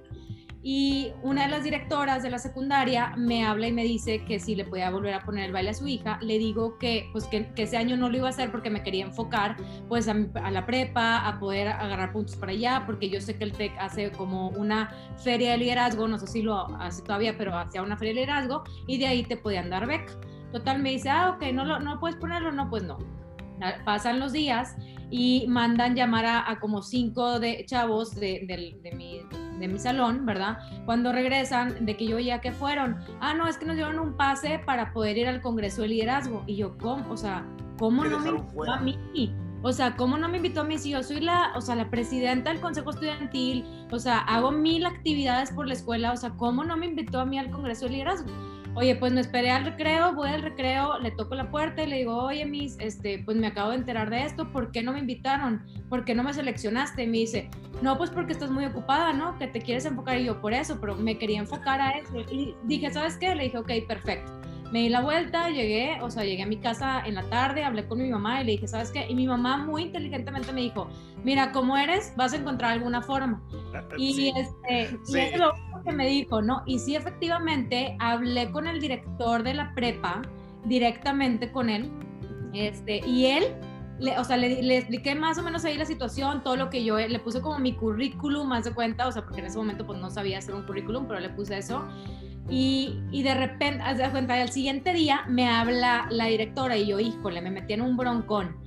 y una de las directoras de la secundaria me habla y me dice que si le podía volver a poner el baile a su hija, le digo que pues que, ese año no lo iba a hacer porque me quería enfocar pues a, la prepa, a poder agarrar puntos para allá, porque yo sé que el TEC hace como una feria de liderazgo, no sé si lo hace todavía, pero hacía una feria de liderazgo y de ahí te podían dar beca. Total, me dice, ah, ok, no, no puedes ponerlo, no, pues no. Pasan los días y mandan llamar a, como cinco de chavos de, de mi de mi salón, ¿verdad? Cuando regresan, de que yo ya que fueron, ah, no, es que nos dieron un pase para poder ir al Congreso de Liderazgo. Y yo, ¿cómo? O sea, ¿cómo no me invitó a mí? O sea, ¿cómo no me invitó a mí si yo soy la, o sea, la presidenta del Consejo Estudiantil? O sea, hago mil actividades por la escuela, o sea, ¿cómo no me invitó a mí al Congreso de Liderazgo? Oye, pues me esperé al recreo, voy al recreo, le toco la puerta y le digo, oye, mis, este, pues me acabo de enterar de esto, ¿por qué no me invitaron? ¿Por qué no me seleccionaste? Y me dice, no, pues porque estás muy ocupada, ¿no? Que te quieres enfocar y yo por eso, pero me quería enfocar a eso. Y dije, ¿sabes qué? Le dije, ok, perfecto. Me di la vuelta, llegué, o sea, llegué a mi casa en la tarde, hablé con mi mamá y le dije, ¿sabes qué? Y mi mamá muy inteligentemente me dijo, mira, como eres, vas a encontrar alguna forma. Y, este, y es lo que me dijo, ¿no? Y sí, efectivamente, hablé con el director de la prepa, directamente con él, este, y él, le, o sea, le, le, expliqué más o menos ahí la situación, todo lo que yo, le puse como mi currículum, más de cuenta, o sea, porque en ese momento pues no sabía hacer un currículum, pero le puse eso. Y, y de repente, haz de cuenta, al siguiente día me habla la directora y yo, híjole, me metí en un broncón.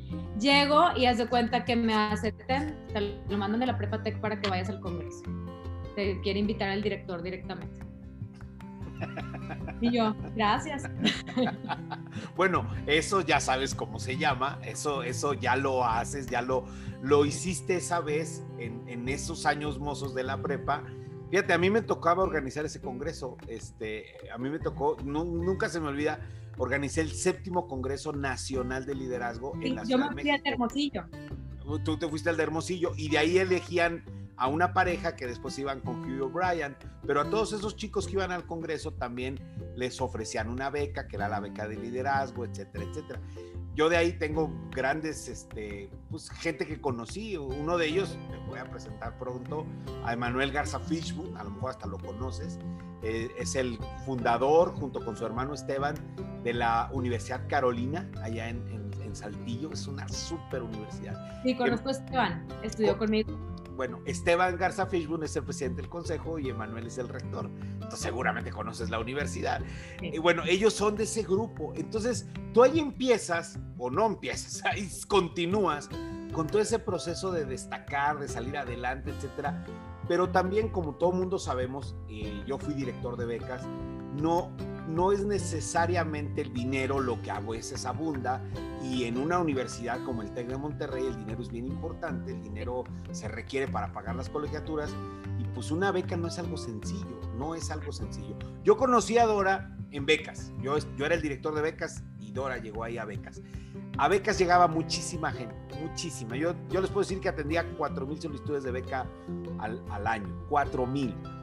Llego y haz de cuenta que me acepten, te lo mandan de la Prepa Tech para que vayas al Congreso quiere invitar al director directamente. Y yo, gracias. Bueno, eso ya sabes cómo se llama, eso, eso ya lo haces, ya lo, lo hiciste esa vez en, en esos años mozos de la prepa. Fíjate, a mí me tocaba organizar ese congreso, este, a mí me tocó, nunca se me olvida, organicé el séptimo Congreso Nacional de Liderazgo en la Yo me fui al Hermosillo. Tú te fuiste al de Hermosillo y de ahí elegían a una pareja que después iban con Hugh O'Brien, pero a todos esos chicos que iban al Congreso también les ofrecían una beca, que era la beca de liderazgo, etcétera, etcétera. Yo de ahí tengo grandes, este, pues gente que conocí, uno de ellos, te voy a presentar pronto, a Emanuel Garza Fishburne, a lo mejor hasta lo conoces, eh, es el fundador, junto con su hermano Esteban, de la Universidad Carolina, allá en, en, Saltillo, es una super universidad. Sí, conozco a Esteban, estudió conmigo bueno, Esteban Garza Fishburne es el presidente del consejo y Emanuel es el rector. Entonces seguramente conoces la universidad. Y bueno, ellos son de ese grupo. Entonces tú ahí empiezas, o no empiezas, ahí continúas con todo ese proceso de destacar, de salir adelante, etcétera. Pero también, como todo mundo sabemos, y yo fui director de becas, no no es necesariamente el dinero lo que a veces abunda y en una universidad como el TEC de Monterrey el dinero es bien importante, el dinero se requiere para pagar las colegiaturas y pues una beca no es algo sencillo, no es algo sencillo. Yo conocí a Dora en becas, yo, yo era el director de becas y Dora llegó ahí a becas. A becas llegaba muchísima gente, muchísima. Yo, yo les puedo decir que atendía 4.000 solicitudes de beca al, al año, 4.000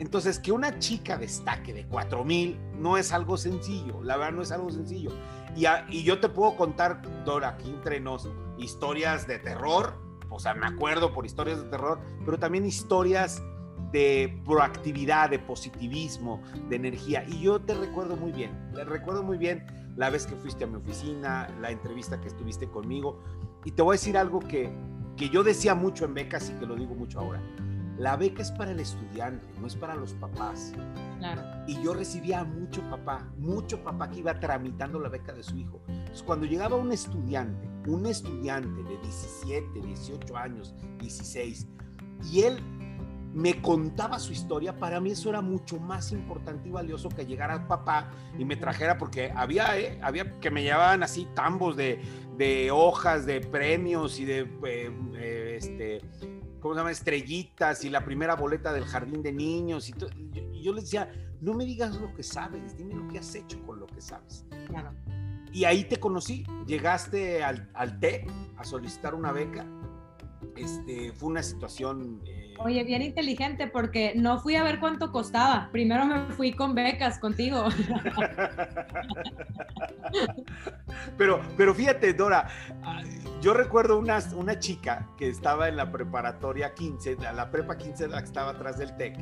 entonces, que una chica destaque de 4000 no es algo sencillo, la verdad no es algo sencillo. Y, y yo te puedo contar, Dora, aquí entre nos, historias de terror, o sea, me acuerdo por historias de terror, pero también historias de proactividad, de positivismo, de energía. Y yo te recuerdo muy bien, te recuerdo muy bien la vez que fuiste a mi oficina, la entrevista que estuviste conmigo. Y te voy a decir algo que, que yo decía mucho en becas y que lo digo mucho ahora La beca es para el estudiante, no es para los papás. Claro. Y yo recibía a mucho papá, mucho papá que iba tramitando la beca de su hijo. Entonces, cuando llegaba un estudiante, un estudiante de 17, 18 años, 16, y él me contaba su historia, para mí eso era mucho más importante y valioso que llegara papá y me trajera, porque había, eh, había que me llevaban así tambos de, de hojas, de premios y de, eh, eh, este, ¿cómo se llama? Estrellitas y la primera boleta del jardín de niños. Y, y yo les decía, no me digas lo que sabes, dime lo que has hecho con lo que sabes. Claro. Y ahí te conocí, llegaste al, al TEC a solicitar una beca. Este, fue una situación... Oye, bien inteligente porque no fui a ver cuánto costaba. Primero me fui con becas contigo. pero, pero fíjate, Dora, ah, yo recuerdo una, una chica que estaba en la preparatoria 15, la prepa 15 la que estaba atrás del TEC,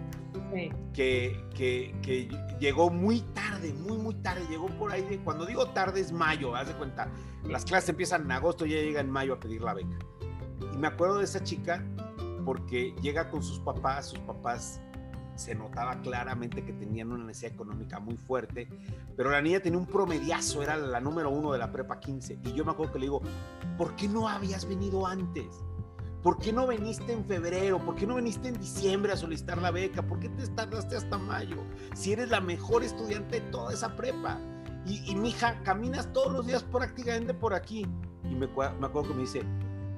Sí. que, que, que llegó muy tarde, muy, muy tarde. Llegó por ahí, de, cuando digo tarde es mayo, haz de cuenta. Las clases empiezan en agosto y ella llega en mayo a pedir la beca. Y me acuerdo de esa chica porque llega con sus papás, sus papás se notaba claramente que tenían una necesidad económica muy fuerte, pero la niña tenía un promediazo, era la número uno de la prepa 15. Y yo me acuerdo que le digo, ¿por qué no habías venido antes? ¿Por qué no viniste en febrero? ¿Por qué no viniste en diciembre a solicitar la beca? ¿Por qué te tardaste hasta mayo? Si eres la mejor estudiante de toda esa prepa. Y, y mija, caminas todos los días prácticamente por aquí. Y me, me acuerdo que me dice,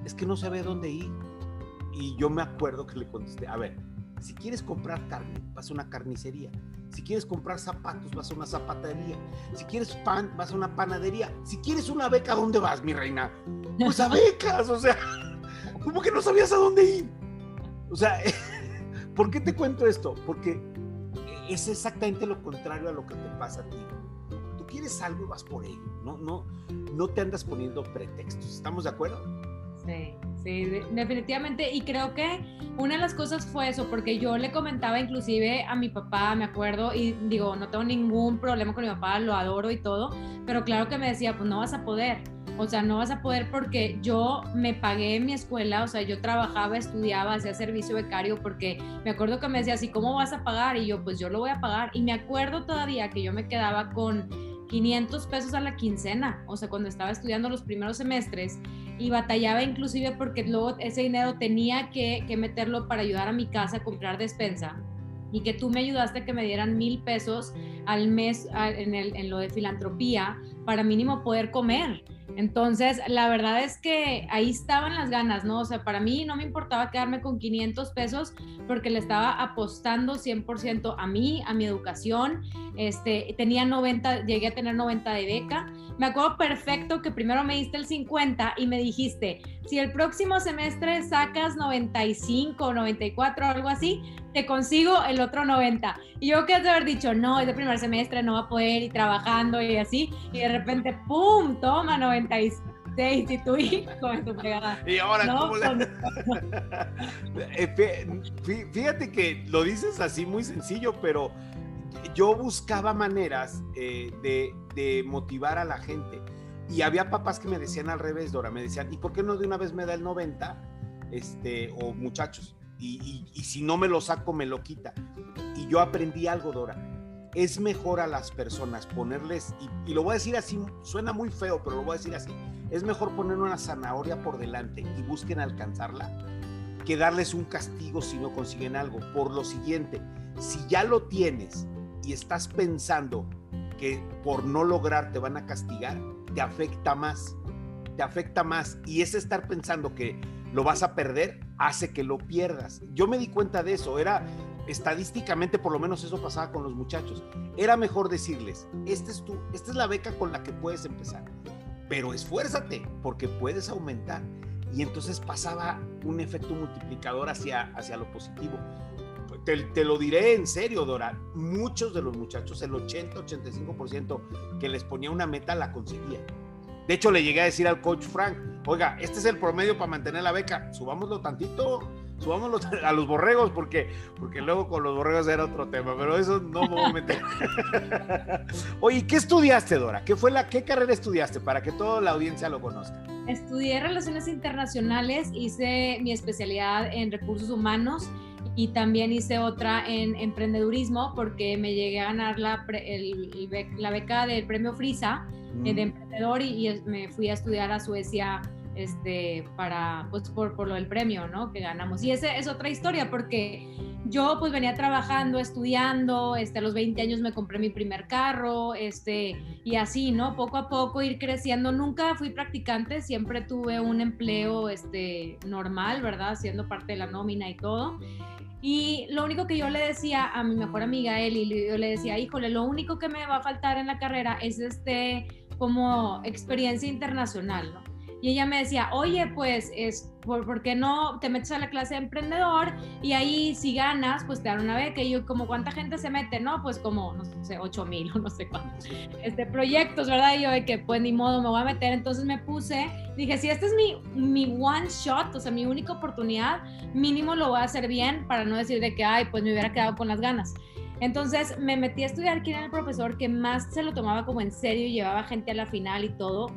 es que no sabe dónde ir. Y yo me acuerdo que le contesté, a ver, si quieres comprar carne, vas a una carnicería. Si quieres comprar zapatos, vas a una zapatería. Si quieres pan, vas a una panadería. Si quieres una beca, ¿a dónde vas, mi reina? Pues a becas, o sea, ¿cómo que no sabías a dónde ir? O sea, ¿por qué te cuento esto? Porque es exactamente lo contrario a lo que te pasa a ti. Tú quieres algo y vas por ello, no, no, no te andas poniendo pretextos. ¿Estamos de acuerdo? Sí, sí, de- definitivamente. Y creo que una de las cosas fue eso, porque yo le comentaba inclusive a mi papá, me acuerdo, y digo, no tengo ningún problema con mi papá, lo adoro y todo, pero claro que me decía, pues no vas a poder. O sea, no vas a poder porque yo me pagué mi escuela, o sea, yo trabajaba, estudiaba, hacía servicio becario, porque me acuerdo que me decía así, ¿cómo vas a pagar? Y yo, pues yo lo voy a pagar. Y me acuerdo todavía que yo me quedaba con 500 pesos a la quincena, o sea, cuando estaba estudiando los primeros semestres y batallaba inclusive porque luego ese dinero tenía que, que meterlo para ayudar a mi casa a comprar despensa y que tú me ayudaste a que me dieran mil pesos al mes en, el, en lo de filantropía para mínimo poder comer. Entonces, la verdad es que ahí estaban las ganas, ¿no? O sea, para mí no me importaba quedarme con 500 pesos porque le estaba apostando 100% a mí, a mi educación. Este, tenía 90, llegué a tener 90 de beca. Me acuerdo perfecto que primero me diste el 50 y me dijiste, si el próximo semestre sacas 95, 94 o algo así, te consigo el otro 90. Y yo que has de haber dicho, no, es el primer semestre, no va a poder ir trabajando y así. Y de repente, ¡pum! Toma 96. Y tú, hijo de tu fregada. Y ahora, No, ¿cómo la- Eh, fí- fí- Fíjate que lo dices así muy sencillo, pero yo buscaba maneras eh, de, de motivar a la gente. Y había papás que me decían al revés, Dora, me decían, ¿y por qué no de una vez me da el 90? Este, o muchachos, y, y- si no me lo saco, me lo quita. Y yo aprendí algo, Dora. Es mejor a las personas ponerles, y, y lo voy a decir así, suena muy feo, pero lo voy a decir así. Es mejor poner una zanahoria por delante y busquen alcanzarla que darles un castigo si no consiguen algo. Por lo siguiente, si ya lo tienes y estás pensando que por no lograr te van a castigar, te afecta más. Te afecta más. Y ese estar pensando que lo vas a perder hace que lo pierdas. Yo me di cuenta de eso. Era estadísticamente, por lo menos eso pasaba con los muchachos. Era mejor decirles, esta es, tu, esta es la beca con la que puedes empezar. Pero esfuérzate porque puedes aumentar y entonces pasaba un efecto multiplicador hacia, hacia lo positivo. Te, lo diré en serio, Dora, muchos de los muchachos, el 80-85% que les ponía una meta la conseguían. De hecho, le llegué a decir al coach Frank, oiga, este es el promedio para mantener la beca, subámoslo tantito, subámoslo a los borregos, porque, porque luego con los borregos era otro tema, pero eso no me voy a meter. Oye, ¿qué estudiaste, Dora? ¿Qué fue la, qué carrera estudiaste para que toda la audiencia lo conozca? Estudié Relaciones Internacionales, hice mi especialidad en Recursos Humanos y también hice otra en emprendedurismo porque me llegué a ganar la, la beca del premio Frisa eh, de mm. emprendedor y, y, me fui a estudiar a Suecia este, para, pues por, por lo del premio, ¿no? Que ganamos. Y esa es otra historia porque yo pues venía trabajando, estudiando, este, a los 20 años me compré mi primer carro, este, y así, ¿no? Poco a poco ir creciendo. Nunca fui practicante, siempre tuve un empleo, este, normal, ¿verdad? Siendo parte de la nómina y todo. Y lo único que yo le decía a mi mejor amiga Eli, yo le decía, híjole, lo único que me va a faltar en la carrera es este como experiencia internacional, ¿no? Y ella me decía, oye, pues, es, ¿por, qué no te metes a la clase de emprendedor? Y ahí si ganas, pues te dan una beca. Y yo, como, ¿cuánta gente se mete? No, pues como, no sé, 8 mil o no sé cuántos este, proyectos, ¿verdad? Y yo, de que pues ni modo, me voy a meter. Entonces me puse, dije, si este es mi, mi one shot, o sea, mi única oportunidad, mínimo lo voy a hacer bien para no decir de que, ay, pues me hubiera quedado con las ganas. Entonces me metí a estudiar quién era el profesor que más se lo tomaba como en serio y llevaba gente a la final y todo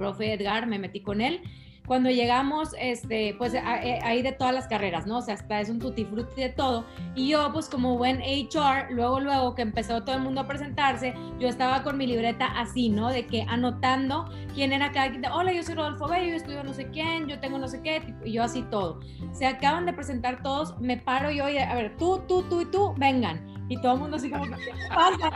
profe Edgar, me metí con él. Cuando llegamos, este, pues eh, ahí de todas las carreras, ¿no? O sea, hasta es un tutti frutti de todo. Y yo, pues como buen HR, luego, luego que empezó todo el mundo a presentarse, yo estaba con mi libreta así, ¿no? De que anotando quién era cada quien. Hola, yo soy Rodolfo Bello, yo estudio no sé quién, yo tengo no sé qué, y yo así todo. Se acaban de presentar todos, me paro yo y a ver, tú, tú, tú y tú, vengan y todo el mundo así como, ¿qué pasa?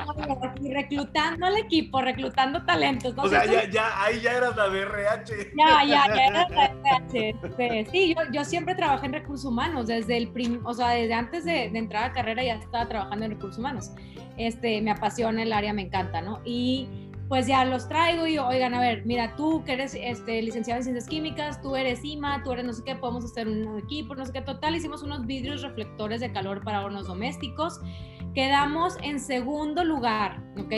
Y reclutando al equipo, reclutando talentos. O sea, ya, ya, ahí ya eras la DRH. Ya, ya, ya era la DRH. Sí, yo, yo, siempre trabajé en recursos humanos, desde el prim, o sea, desde antes de, de, entrar a carrera ya estaba trabajando en recursos humanos. Este, me apasiona el área, me encanta, ¿no? Y pues ya los traigo y oigan, a ver, mira, tú que eres este, licenciado en ciencias químicas, tú eres IMA, tú eres no sé qué, podemos hacer un equipo, no sé qué, total, hicimos unos vidrios reflectores de calor para hornos domésticos, quedamos en segundo lugar, ¿ok?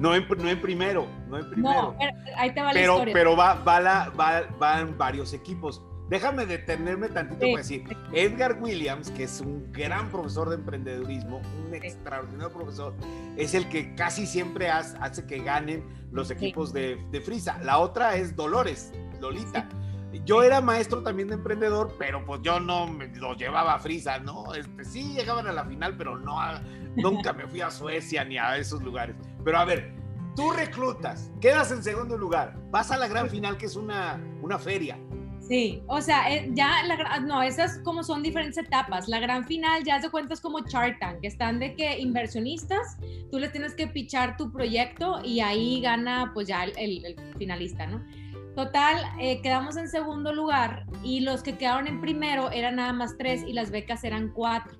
no, en, primero, no en primero. pero, ahí te va la historia. Pero va, va, la, va, van varios equipos. Déjame detenerme tantito para decir, Edgar Williams, que es un gran profesor de emprendedurismo, un extraordinario profesor, es el que casi siempre hace, que ganen los equipos de, de, Frisa. La otra es Dolores, Lolita. Yo era maestro también de emprendedor, pero pues yo no me lo llevaba a Frisa, ¿no? Este, sí llegaban a la final, pero no nunca me fui a Suecia ni a esos lugares. Pero a ver, tú reclutas, quedas en segundo lugar, vas a la gran final que es una, una feria Sí, o sea, eh, ya, la, no, esas como son diferentes etapas. La gran final ya se cuenta es como Shark Tank, que están de que inversionistas, tú les tienes que pichar tu proyecto y ahí gana pues ya el, finalista, ¿no? Total, eh, quedamos en segundo lugar y los que quedaron en primero eran nada más tres y las becas eran cuatro.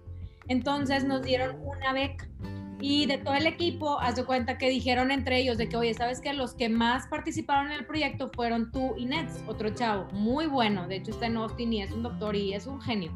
Entonces nos dieron una beca. Y de todo el equipo, haz de cuenta que dijeron entre ellos de que, oye, ¿sabes que Los que más participaron en el proyecto fueron tú y Nets, otro chavo, muy bueno. De hecho, está en Austin y es un doctor y es un genio.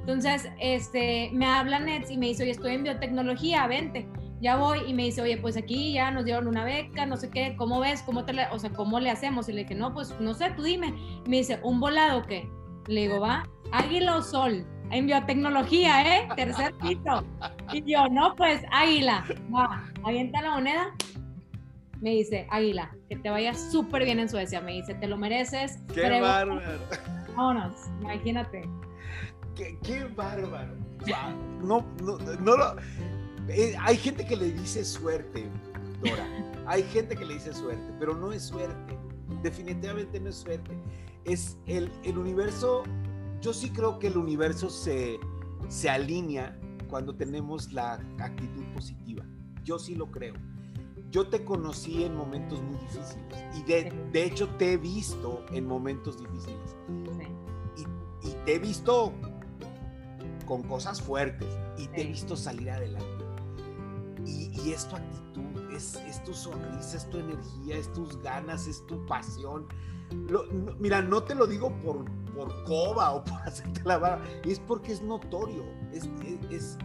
Entonces, este, me habla Nets y me dice, oye, estoy en biotecnología, vente. Ya voy y me dice, oye, pues aquí ya nos dieron una beca, no sé qué, ¿cómo ves? ¿Cómo te o sea, ¿cómo le hacemos? Y le dije, no, pues no sé, tú dime. me dice, ¿un volado qué? Le digo, va, águila o sol en biotecnología, ¿eh? Tercer piso. Y yo, no, pues, águila. Va, avienta la moneda. Me dice, águila, que te vaya súper bien en Suecia. Me dice, te lo mereces. ¡Qué bárbaro! Vámonos, imagínate. ¡Qué, qué bárbaro! No, no, no lo... Eh, hay gente que le dice suerte, Dora. Hay gente que le dice suerte, pero no es suerte. Definitivamente no es suerte. Es el, el universo yo sí creo que el universo se, se alinea cuando tenemos la actitud positiva. Yo sí lo creo. Yo te conocí en momentos muy difíciles y de, de hecho te he visto en momentos difíciles. Y, y, te he visto con cosas fuertes y te he visto salir adelante. Y, y es tu actitud, es, es, tu sonrisa, es tu energía, es tus ganas, es tu pasión. mira, no te lo digo por, por coba o por hacerte la vara, es porque es notorio. Es, es,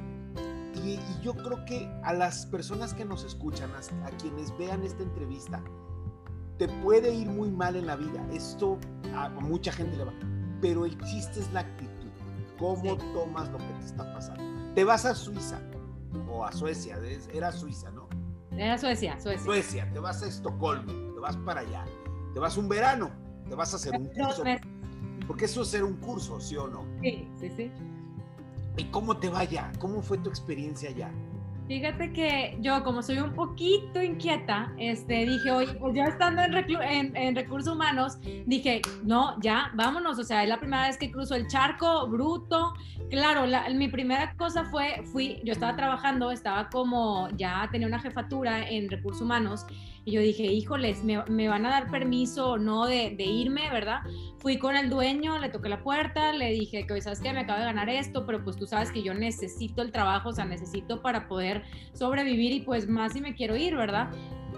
y, yo creo que a las personas que nos escuchan, a, quienes vean esta entrevista, te puede ir muy mal en la vida. Esto a mucha gente le va. Pero el chiste es la actitud. ¿Cómo tomas lo que te está pasando? Te vas a Suiza o a Suecia. Era Suiza, ¿no? Era Suecia, Suecia. Suecia. Te vas a Estocolmo. Te vas para allá. Te vas un verano. Te vas a hacer un curso. Porque eso es ser un curso, ¿sí o no? Sí, sí, sí. ¿Y cómo te va allá? ¿Cómo fue tu experiencia allá? Fíjate que yo, como soy un poquito inquieta, este, dije, oye, pues ya estando en, en, recursos humanos, dije, no, ya, vámonos. O sea, es la primera vez que cruzo el charco, bruto. Claro, mi primera cosa fue, fui, yo estaba trabajando, estaba como, ya tenía una jefatura en recursos humanos y yo dije, híjoles, me, van a dar permiso o no de, irme, ¿verdad? Fui con el dueño, le toqué la puerta, le dije que, ¿sabes qué? Me acabo de ganar esto, pero pues tú sabes que yo necesito el trabajo, o sea, necesito para poder sobrevivir y pues más si me quiero ir, ¿verdad?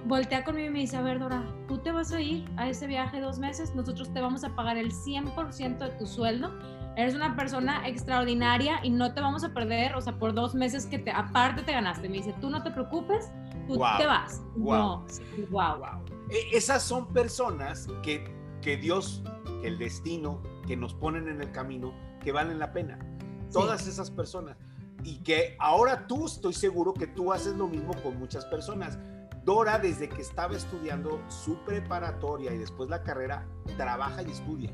Voltea conmigo y me dice, a ver, Dora, tú te vas a ir a ese viaje dos meses, nosotros te vamos a pagar el 100% de tu sueldo eres una persona extraordinaria y no te vamos a perder, o sea, por dos meses que te, aparte te ganaste. Me dice, tú no te preocupes, tú te vas. Wow. wow. esas son personas que, que Dios, que el destino, que nos ponen en el camino, que valen la pena. Todas esas personas. Y que ahora tú estoy seguro que tú haces lo mismo con muchas personas. Dora, desde que estaba estudiando su preparatoria y después la carrera, trabaja y estudia.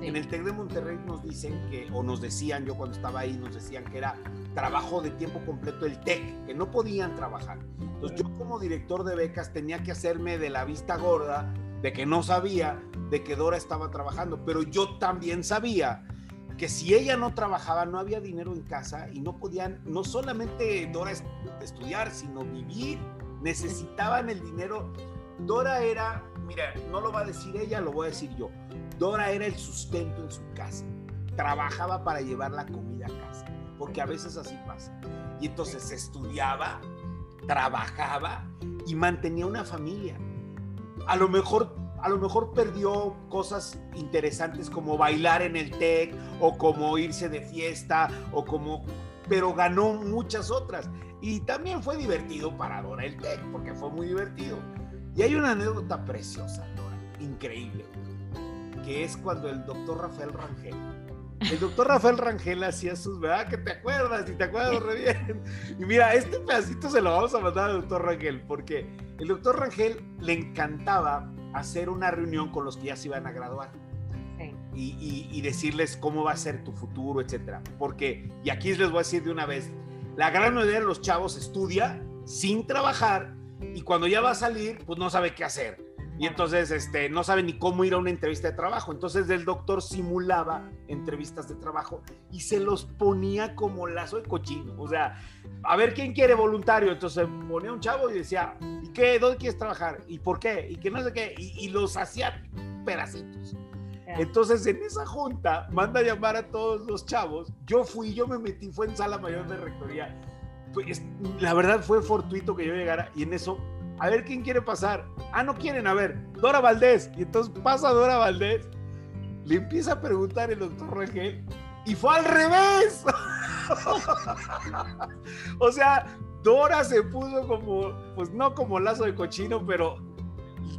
En el TEC de Monterrey nos dicen que, o nos decían, yo cuando estaba ahí, nos decían que era trabajo de tiempo completo el TEC, que no podían trabajar. Entonces yo como director de becas tenía que hacerme de la vista gorda, de que no sabía de que Dora estaba trabajando, pero yo también sabía que si ella no trabajaba no había dinero en casa y no podían, no solamente Dora estudiar, sino vivir, necesitaban el dinero. Dora era, mira, no lo va a decir ella, lo voy a decir yo Dora era el sustento en su casa. Trabajaba para llevar la comida a casa, porque a veces así pasa. Y entonces estudiaba, trabajaba y mantenía una familia. A lo mejor a lo mejor perdió cosas interesantes como bailar en el TEC o como irse de fiesta o como pero ganó muchas otras y también fue divertido para Dora el TEC porque fue muy divertido. Y hay una anécdota preciosa, Dora, increíble que es cuando el doctor Rafael Rangel, el doctor Rafael Rangel hacía sus, ¿verdad? Que te acuerdas y te acuerdas re bien. Y mira, este pedacito se lo vamos a mandar al doctor Rangel, porque el doctor Rangel le encantaba hacer una reunión con los que ya se iban a graduar. Y, y, decirles cómo va a ser tu futuro, etcétera. Porque, y aquí les voy a decir de una vez, la gran mayoría de los chavos estudia sin trabajar y cuando ya va a salir, pues no sabe qué hacer y entonces este, no sabe ni cómo ir a una entrevista de trabajo. Entonces el doctor simulaba entrevistas de trabajo y se los ponía como lazo de cochino. O sea, a ver quién quiere voluntario. Entonces ponía un chavo y decía, ¿y qué? ¿Dónde quieres trabajar? ¿Y por qué? ¿Y que no sé qué? Y, los hacía pedacitos. Entonces en esa junta manda a llamar a todos los chavos. Yo fui, yo me metí, fue en sala mayor de rectoría. Pues, la verdad fue fortuito que yo llegara y en eso a ver quién quiere pasar. Ah, no quieren, a ver, Dora Valdés. Y entonces pasa Dora Valdés, le empieza a preguntar el doctor Regel y fue al revés. o sea, Dora se puso como, pues no como lazo de cochino, pero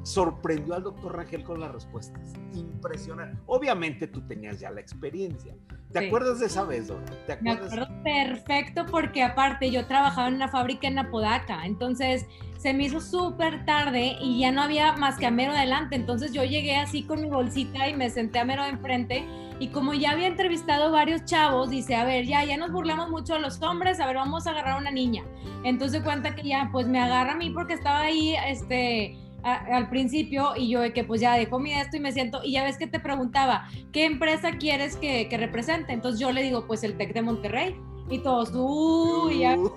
sorprendió al doctor Rangel con las respuestas. Impresionante. Obviamente tú tenías ya la experiencia. ¿Te acuerdas de esa vez, Dora? Me acuerdo perfecto porque aparte yo trabajaba en una fábrica en Apodaca, entonces se me hizo súper tarde y ya no había más que a mero adelante, entonces yo llegué así con mi bolsita y me senté a mero enfrente y como ya había entrevistado varios chavos, dice, a ver, ya, ya nos burlamos mucho a los hombres, a ver, vamos a agarrar a una niña. Entonces cuenta que ya, pues me agarra a mí porque estaba ahí, este al principio y yo de que pues ya dejo mi esto y me siento y ya ves que te preguntaba, ¿qué empresa quieres que, que represente? Entonces yo le digo, pues el TEC de Monterrey. Y todos, uy, ya, uh.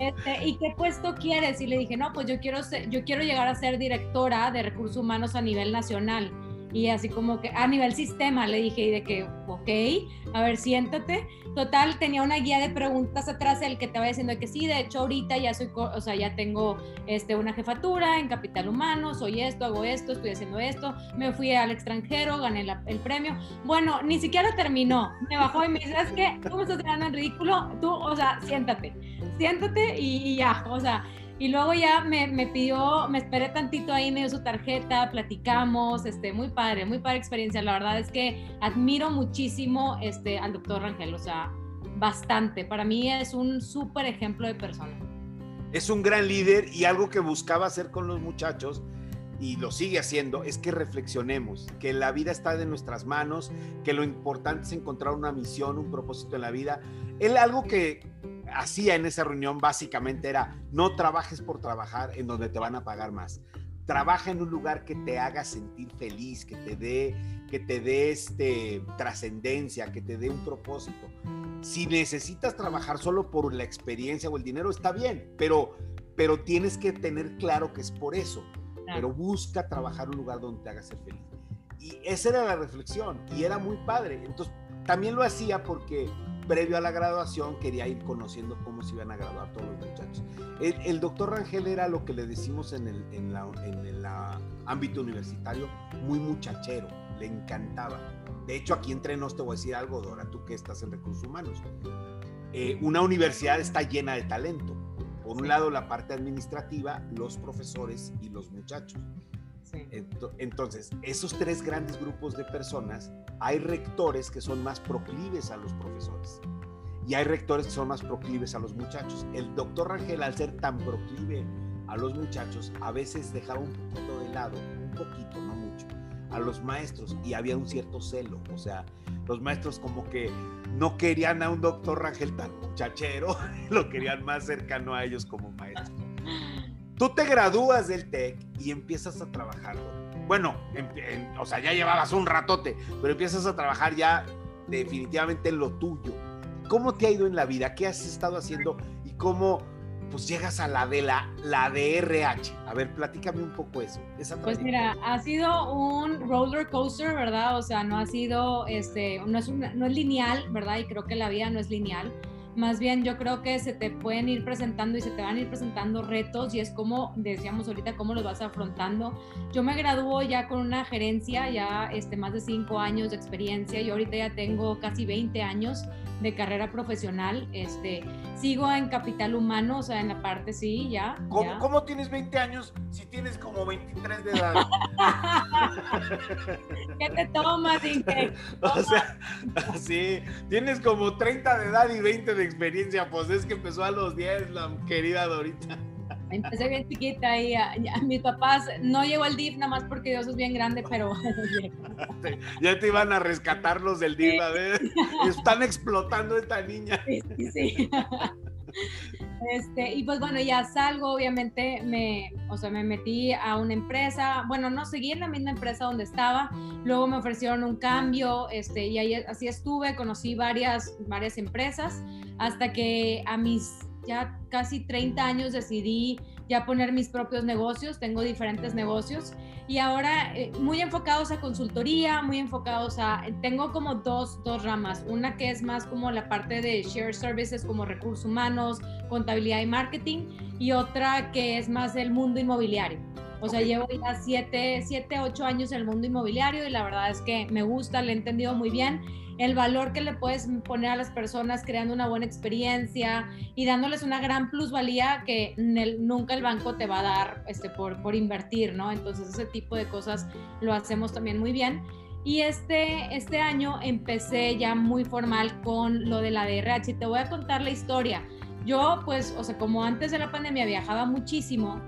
este, ¿y qué puesto quieres? Y le dije, no, pues yo quiero, yo quiero llegar a ser directora de recursos humanos a nivel nacional y así como que a nivel sistema le dije y de que, ok, a ver, siéntate. Total, tenía una guía de preguntas atrás el que te va diciendo que sí, de hecho ahorita ya soy, o sea, ya tengo este, una jefatura en capital humano, soy esto, hago esto, estoy haciendo esto, me fui al extranjero, gané el premio. Bueno, ni siquiera terminó, me bajó y me dice, ¿sabes qué? Tú me estás quedando en ridículo, tú, o sea, siéntate, siéntate y ya, o sea, y luego ya me, me, pidió, me esperé tantito ahí, me dio su tarjeta, platicamos, este, muy padre, muy padre experiencia. La verdad es que admiro muchísimo este, al doctor Rangel, o sea, bastante. Para mí es un súper ejemplo de persona. Es un gran líder y algo que buscaba hacer con los muchachos y lo sigue haciendo, es que reflexionemos, que la vida está de nuestras manos, que lo importante es encontrar una misión, un propósito en la vida. Él algo que hacía en esa reunión básicamente era, no trabajes por trabajar en donde te van a pagar más. Trabaja en un lugar que te haga sentir feliz, que te dé, que te dé este, trascendencia, que te dé un propósito. Si necesitas trabajar solo por la experiencia o el dinero, está bien, pero, pero tienes que tener claro que es por eso pero busca trabajar un lugar donde te haga ser feliz. Y esa era la reflexión y era muy padre. Entonces, también lo hacía porque previo a la graduación quería ir conociendo cómo se iban a graduar todos los muchachos. El, doctor Rangel era lo que le decimos en el, en, la, en el ámbito universitario, muy muchachero, le encantaba. De hecho, aquí entre nos te voy a decir algo, Dora, tú que estás en recursos humanos. Eh, una universidad está llena de talento por un lado la parte administrativa, los profesores y los muchachos. Entonces, esos tres grandes grupos de personas, hay rectores que son más proclives a los profesores y hay rectores que son más proclives a los muchachos. El doctor Rangel, al ser tan proclive a los muchachos, a veces dejaba un poquito de lado, un poquito, no mucho, a los maestros y había un cierto celo. O sea, los maestros como que no querían a un doctor Rangel tan chachero, lo querían más cercano a ellos como maestro. Tú te gradúas del TEC y empiezas a trabajar. Bueno, o sea, ya llevabas un ratote, pero empiezas a trabajar ya definitivamente en lo tuyo. ¿Cómo te ha ido en la vida? ¿Qué has estado haciendo? ¿Y cómo pues llegas a la de la, la de RH. A ver, platícame un poco eso. pues mira, ha sido un roller coaster, ¿verdad? O sea, no ha sido, este, no es, no es lineal, ¿verdad? Y creo que la vida no es lineal. Más bien yo creo que se te pueden ir presentando y se te van a ir presentando retos y es como decíamos ahorita, cómo los vas afrontando. Yo me graduó ya con una gerencia, ya este, más de cinco años de experiencia y ahorita ya tengo casi 20 años de carrera profesional. Este, sigo en capital humano, o sea, en la parte sí, ya. ¿Cómo, ¿cómo tienes 20 años si tienes como 23 de edad? ¿Qué te tomas, Inge? O sea, sí, tienes como 30 de edad y 20 de experiencia, pues es que empezó a los 10, la querida Dorita. Empecé bien chiquita y a, mis papás no llegó al DIF nada más porque Dios es bien grande, pero ya te iban a rescatarlos del DIF, a ver, están explotando esta niña. Sí, sí, Este, y pues bueno, ya salgo, obviamente me, o sea, me metí a una empresa, bueno, no seguí en la misma empresa donde estaba, luego me ofrecieron un cambio, este, y ahí así estuve, conocí varias, varias empresas, hasta que a mis ya casi 30 años decidí ya poner mis propios negocios, tengo diferentes negocios y ahora eh, muy enfocados a consultoría, muy enfocados a, tengo como dos, dos ramas, una que es más como la parte de share services como recursos humanos, contabilidad y marketing y otra que es más el mundo inmobiliario. O sea, llevo ya 7, 7, 8 años en el mundo inmobiliario y la verdad es que me gusta, lo he entendido muy bien el valor que le puedes poner a las personas creando una buena experiencia y dándoles una gran plusvalía que nunca el banco te va a dar este, por, por invertir, ¿no? Entonces ese tipo de cosas lo hacemos también muy bien. Y este, este año empecé ya muy formal con lo de la DRH. Te voy a contar la historia. Yo, pues, o sea, como antes de la pandemia viajaba muchísimo,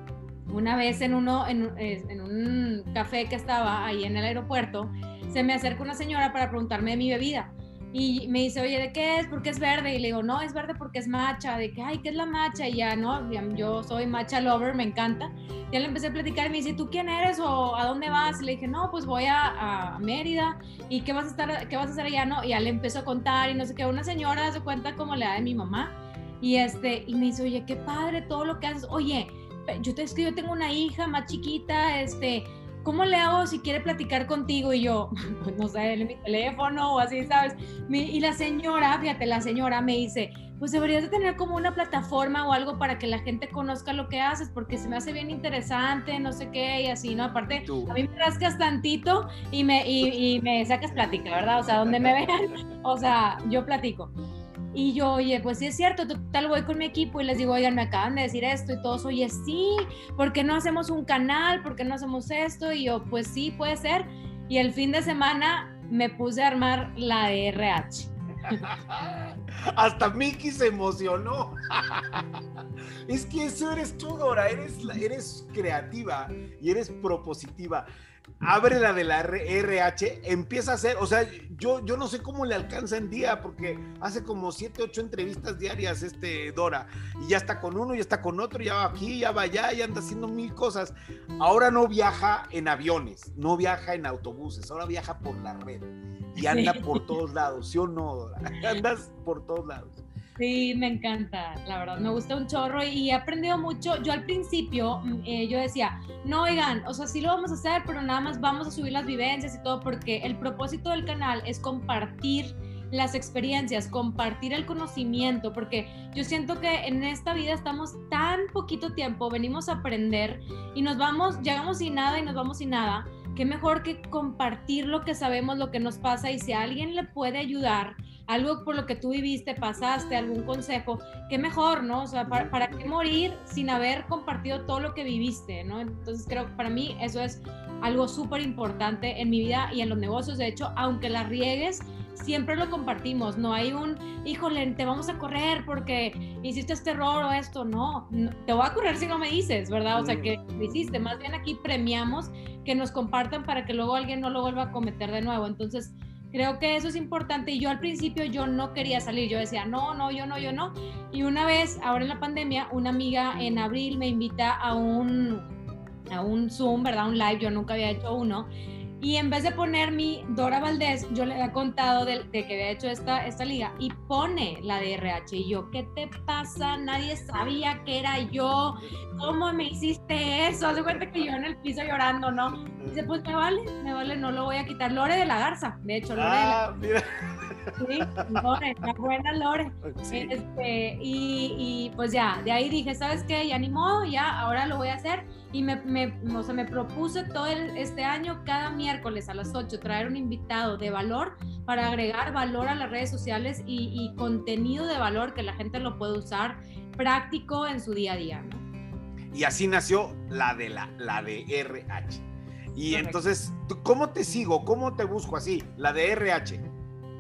una vez en, uno, en, en un café que estaba ahí en el aeropuerto, se me acerca una señora para preguntarme de mi bebida. Y me dice, oye, ¿de qué es? ¿Por qué es verde? Y le digo, no, es verde porque es macha. De que, ay, ¿qué es la macha? Y ya, no, yo soy macha lover, me encanta. Ya le empecé a platicar y me dice, ¿tú quién eres o a dónde vas? Y le dije, no, pues voy a, a, Mérida. ¿Y qué vas a, estar, qué vas a hacer allá? No, y ya le empezó a contar y no sé qué. Una señora se cuenta como la de mi mamá. Y, este, y me dice, oye, qué padre todo lo que haces. Oye, yo te es que yo tengo una hija más chiquita, este ¿cómo le hago si quiere platicar contigo? Y yo, pues no sé, en mi teléfono o así, ¿sabes? y la señora, fíjate, la señora me dice, pues deberías de tener como una plataforma o algo para que la gente conozca lo que haces, porque se me hace bien interesante, no sé qué, y así, ¿no? Aparte, a mí me rascas tantito y me, y, y me sacas plática, ¿verdad? O sea, donde me vean, o sea, yo platico. Y yo, oye, pues sí es cierto, total voy con mi equipo y les digo, oigan, me acaban de decir esto y todos, oye, sí, ¿por qué no hacemos un canal? ¿Por qué no hacemos esto? Y yo, pues sí, puede ser. Y el fin de semana me puse a armar la de RH. Hasta Mickey se emocionó. es que eso eres tú, Dora. Eres, eres creativa y eres propositiva abre la de la RH, empieza a hacer, o sea, yo, yo no sé cómo le alcanza en día, porque hace como 7, 8 entrevistas diarias este Dora, y ya está con uno, ya está con otro, ya va aquí, ya va allá, y anda haciendo mil cosas. Ahora no viaja en aviones, no viaja en autobuses, ahora viaja por la red y anda por todos lados, ¿sí o no, Dora? Andas por todos lados. Sí, me encanta, la verdad, me gusta un chorro y he aprendido mucho. Yo al principio, mm, eh, yo decía, no, oigan, o sea, sí lo vamos a hacer, pero nada más vamos a subir las vivencias y todo, porque el propósito del canal es compartir las experiencias, compartir el conocimiento, porque yo siento que en esta vida estamos tan poquito tiempo, venimos a aprender y nos vamos, llegamos sin nada y nos vamos sin nada. Qué mejor que compartir lo que sabemos, lo que nos pasa y si alguien le puede ayudar algo por lo que tú viviste, pasaste, algún consejo, qué mejor, ¿no? O sea, ¿para, qué morir sin haber compartido todo lo que viviste, ¿no? Entonces creo que para mí eso es algo súper importante en mi vida y en los negocios. De hecho, aunque la riegues, siempre lo compartimos. No hay un, híjole, te vamos a correr porque hiciste este error o esto. No, te voy a correr si no me dices, ¿verdad? O sea, que lo hiciste. Más bien aquí premiamos que nos compartan para que luego alguien no lo vuelva a cometer de nuevo. Entonces, Creo que eso es importante y yo al principio yo no quería salir, yo decía, no, no, yo no, yo no. Y una vez, ahora en la pandemia, una amiga en abril me invita a un, a un Zoom, ¿verdad? Un live, yo nunca había hecho uno. Y en vez de poner mi Dora Valdés, yo le había contado de, que había hecho esta, esta liga y pone la de RH. Y yo, ¿qué te pasa? Nadie sabía que era yo. ¿Cómo me hiciste eso? Hace cuenta que yo en el piso llorando, ¿no? Y dice, pues me vale, me vale, no lo voy a quitar. Lore de la Garza, de hecho, Lore de la ah. Sí, Lore, la buena Lore. Este, y, y, pues ya, de ahí dije, ¿sabes qué? Ya ni modo, ya, ahora lo voy a hacer y me, me, o sea, me propuse todo este año, cada miércoles a las 8, traer un invitado de valor para agregar valor a las redes sociales y, contenido de valor que la gente lo puede usar práctico en su día a día. Y así nació la de, la, la de RH. Y entonces, ¿cómo te sigo? ¿Cómo te busco así? La de RH.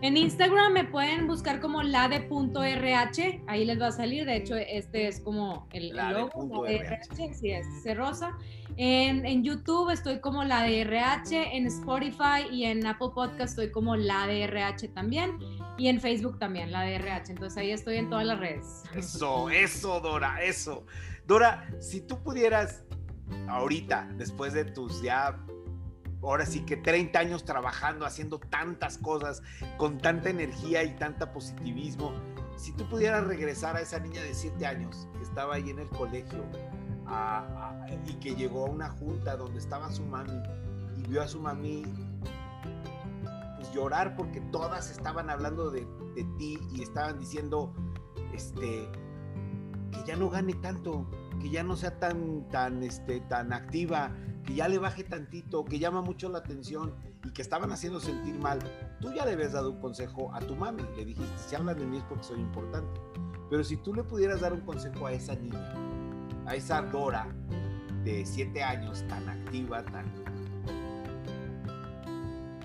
En Instagram me pueden buscar como lade.rh, ahí les va a salir, de hecho este es como el, logo, RH, sí es cerrosa. En, en, YouTube estoy como la RH, en Spotify y en Apple Podcast estoy como la RH también y en Facebook también, la RH, entonces ahí estoy en todas las redes. Eso, eso Dora, eso. Dora, si tú pudieras ahorita, después de tus ya ahora sí que 30 años trabajando, haciendo tantas cosas, con tanta energía y tanta positivismo. Si tú pudieras regresar a esa niña de 7 años que estaba ahí en el colegio y que llegó a una junta donde estaba su mami y vio a su mami pues, llorar porque todas estaban hablando de, de ti y estaban diciendo este, que ya no gane tanto, que ya no sea tan, tan, este, tan activa, que ya le baje tantito, que llama mucho la atención y que estaban haciendo sentir mal, tú ya le habías dado un consejo a tu mami, le dijiste, si hablan de mí es porque soy importante. Pero si tú le pudieras dar un consejo a esa niña, a esa Dora de siete años, tan activa, tan...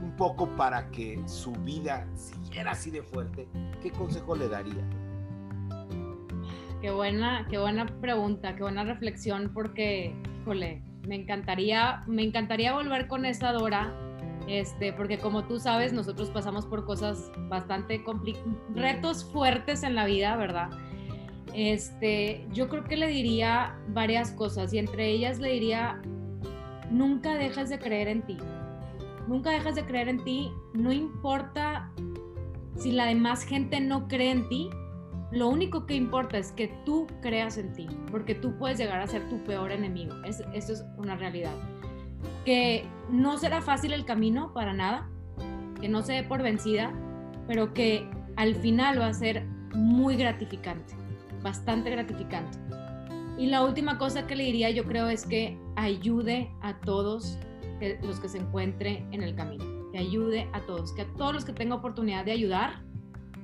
un poco para que su vida siguiera así de fuerte, ¿qué consejo le daría? Qué buena, qué buena pregunta, qué buena reflexión, porque, híjole, me encantaría, me encantaría volver con esa Dora, este, porque como tú sabes, nosotros pasamos por cosas bastante retos fuertes en la vida, ¿verdad? Este, yo creo que le diría varias cosas y entre ellas le diría, nunca dejes de creer en ti. Nunca dejes de creer en ti, no importa si la demás gente no cree en ti, lo único que importa es que tú creas en ti, porque tú puedes llegar a ser tu peor enemigo. Es, eso es una realidad. Que no será fácil el camino para nada, que no se dé por vencida, pero que al final va a ser muy gratificante, bastante gratificante. Y la última cosa que le diría yo creo es que ayude a todos los que se encuentre en el camino, que ayude a todos, que a todos los que tenga oportunidad de ayudar,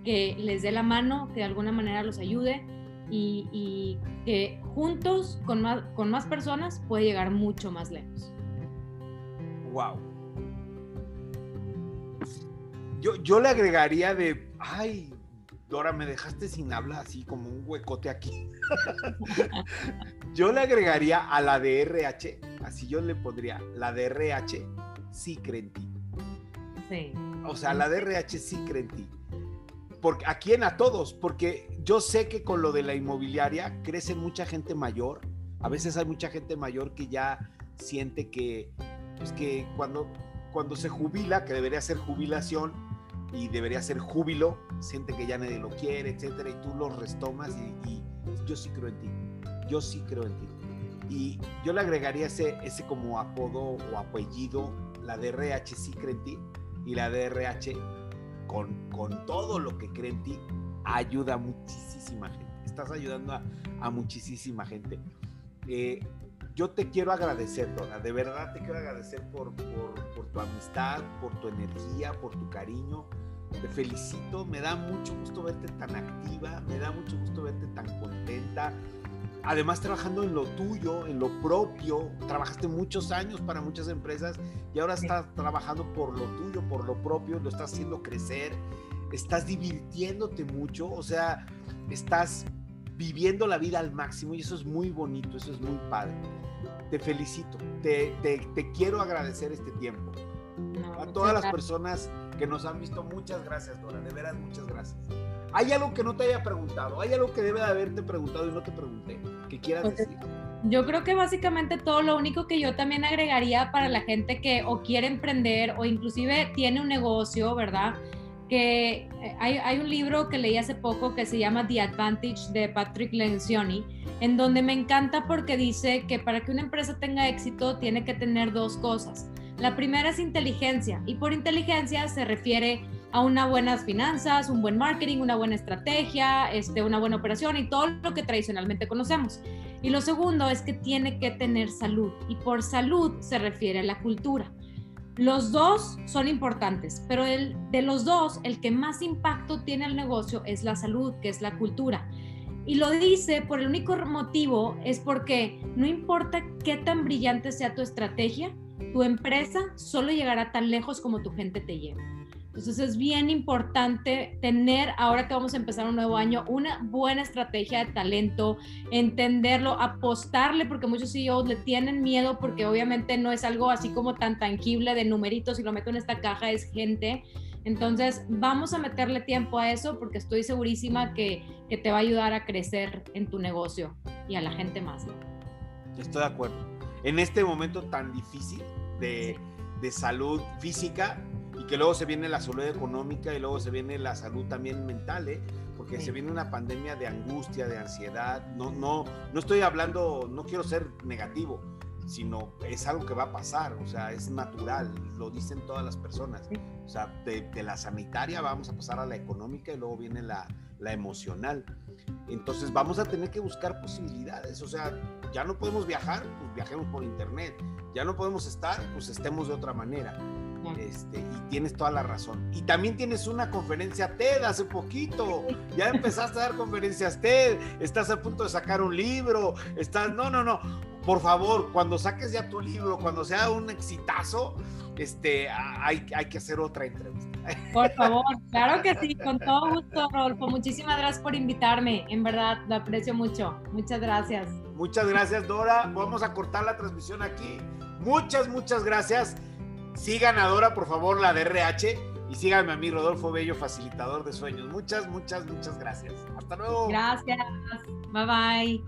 que les dé la mano, que de alguna manera los ayude y, que juntos con más, con más personas puede llegar mucho más lejos. Wow. Yo, yo le agregaría de, Ay, Dora, me dejaste sin habla, así como un huecote aquí. yo le agregaría a la de RH, así yo le pondría, la de RH sí cree en ti. Sí. O sea, la de RH sí cree en ti. Porque, ¿A quién? A todos, porque yo sé que con lo de la inmobiliaria crece mucha gente mayor. A veces hay mucha gente mayor que ya siente que, pues que cuando, cuando se jubila, que debería ser jubilación, y debería ser júbilo, siente que ya nadie lo quiere, etcétera, y tú lo retomas y, yo sí creo en ti, yo sí creo en ti. Y yo le agregaría ese, ese como apodo o apellido, la DRH sí cree en ti, y la DRH con, con todo lo que cree en ti ayuda a muchísima gente. Estás ayudando a, a muchísima gente. Eh, yo te quiero agradecer, Dora, de verdad te quiero agradecer por, por, por, tu amistad, por tu energía, por tu cariño, te felicito, me da mucho gusto verte tan activa, me da mucho gusto verte tan contenta. Además, trabajando en lo tuyo, en lo propio, trabajaste muchos años para muchas empresas y ahora estás trabajando por lo tuyo, por lo propio, lo estás haciendo crecer, estás divirtiéndote mucho, o sea, estás viviendo la vida al máximo y eso es muy bonito, eso es muy padre. Te felicito, te, te, quiero agradecer este tiempo. a todas las personas que nos han visto. Muchas gracias, Dora, de veras, muchas gracias. ¿Hay algo que no te haya preguntado? ¿Hay algo que debe de haberte preguntado y no te pregunté? ¿Qué quieras pues, decir? Yo creo que básicamente todo lo único que yo también agregaría para la gente que o quiere emprender o inclusive tiene un negocio, ¿verdad? Que eh, hay, hay un libro que leí hace poco que se llama The Advantage de Patrick Lencioni, en donde me encanta porque dice que para que una empresa tenga éxito tiene que tener dos cosas la primera es inteligencia y por inteligencia se refiere a unas buenas finanzas, un buen marketing, una buena estrategia, este, una buena operación y todo lo que tradicionalmente conocemos. Y lo segundo es que tiene que tener salud y por salud se refiere a la cultura. Los dos son importantes, pero el, de los dos, el que más impacto tiene el negocio es la salud, que es la cultura. Y lo dice por el único motivo es porque no importa qué tan brillante sea tu estrategia, tu empresa solo llegará tan lejos como tu gente te lleva. Entonces es bien importante tener, ahora que vamos a empezar un nuevo año, una buena estrategia de talento, entenderlo, apostarle, porque muchos CEOs le tienen miedo porque obviamente no es algo así como tan tangible de numeritos y lo meto en esta caja, es gente. Entonces vamos a meterle tiempo a eso porque estoy segurísima que, que te va a ayudar a crecer en tu negocio y a la gente más. Estoy de acuerdo. En este momento tan difícil, de, salud física y que luego se viene la salud económica y luego se viene la salud también mental, ¿eh? porque se viene una pandemia de angustia, de ansiedad. No, no, no estoy hablando, no quiero ser negativo, sino es algo que va a pasar, o sea, es natural, lo dicen todas las personas. O sea, de, la sanitaria vamos a pasar a la económica y luego viene la, la emocional. Entonces vamos a tener que buscar posibilidades, o sea, ya no podemos viajar, pues viajemos por internet ya no podemos estar, pues estemos de otra manera. Este, y tienes toda la razón. Y también tienes una conferencia TED hace poquito. Ya empezaste a dar conferencias TED. Estás a punto de sacar un libro. Estás, no, no, no. Por favor, cuando saques ya tu libro, cuando sea un exitazo, este, hay, hay que hacer otra entrevista. Por favor, claro que sí, con todo gusto, Rodolfo. Muchísimas gracias por invitarme. En verdad, lo aprecio mucho. Muchas gracias. Muchas gracias, Dora. Vamos a cortar la transmisión aquí. Muchas, muchas gracias. Sí, ganadora, por favor, la de RH. Y síganme a mí, Rodolfo Bello, facilitador de sueños. Muchas, muchas, muchas gracias. Hasta luego. Gracias. Bye bye.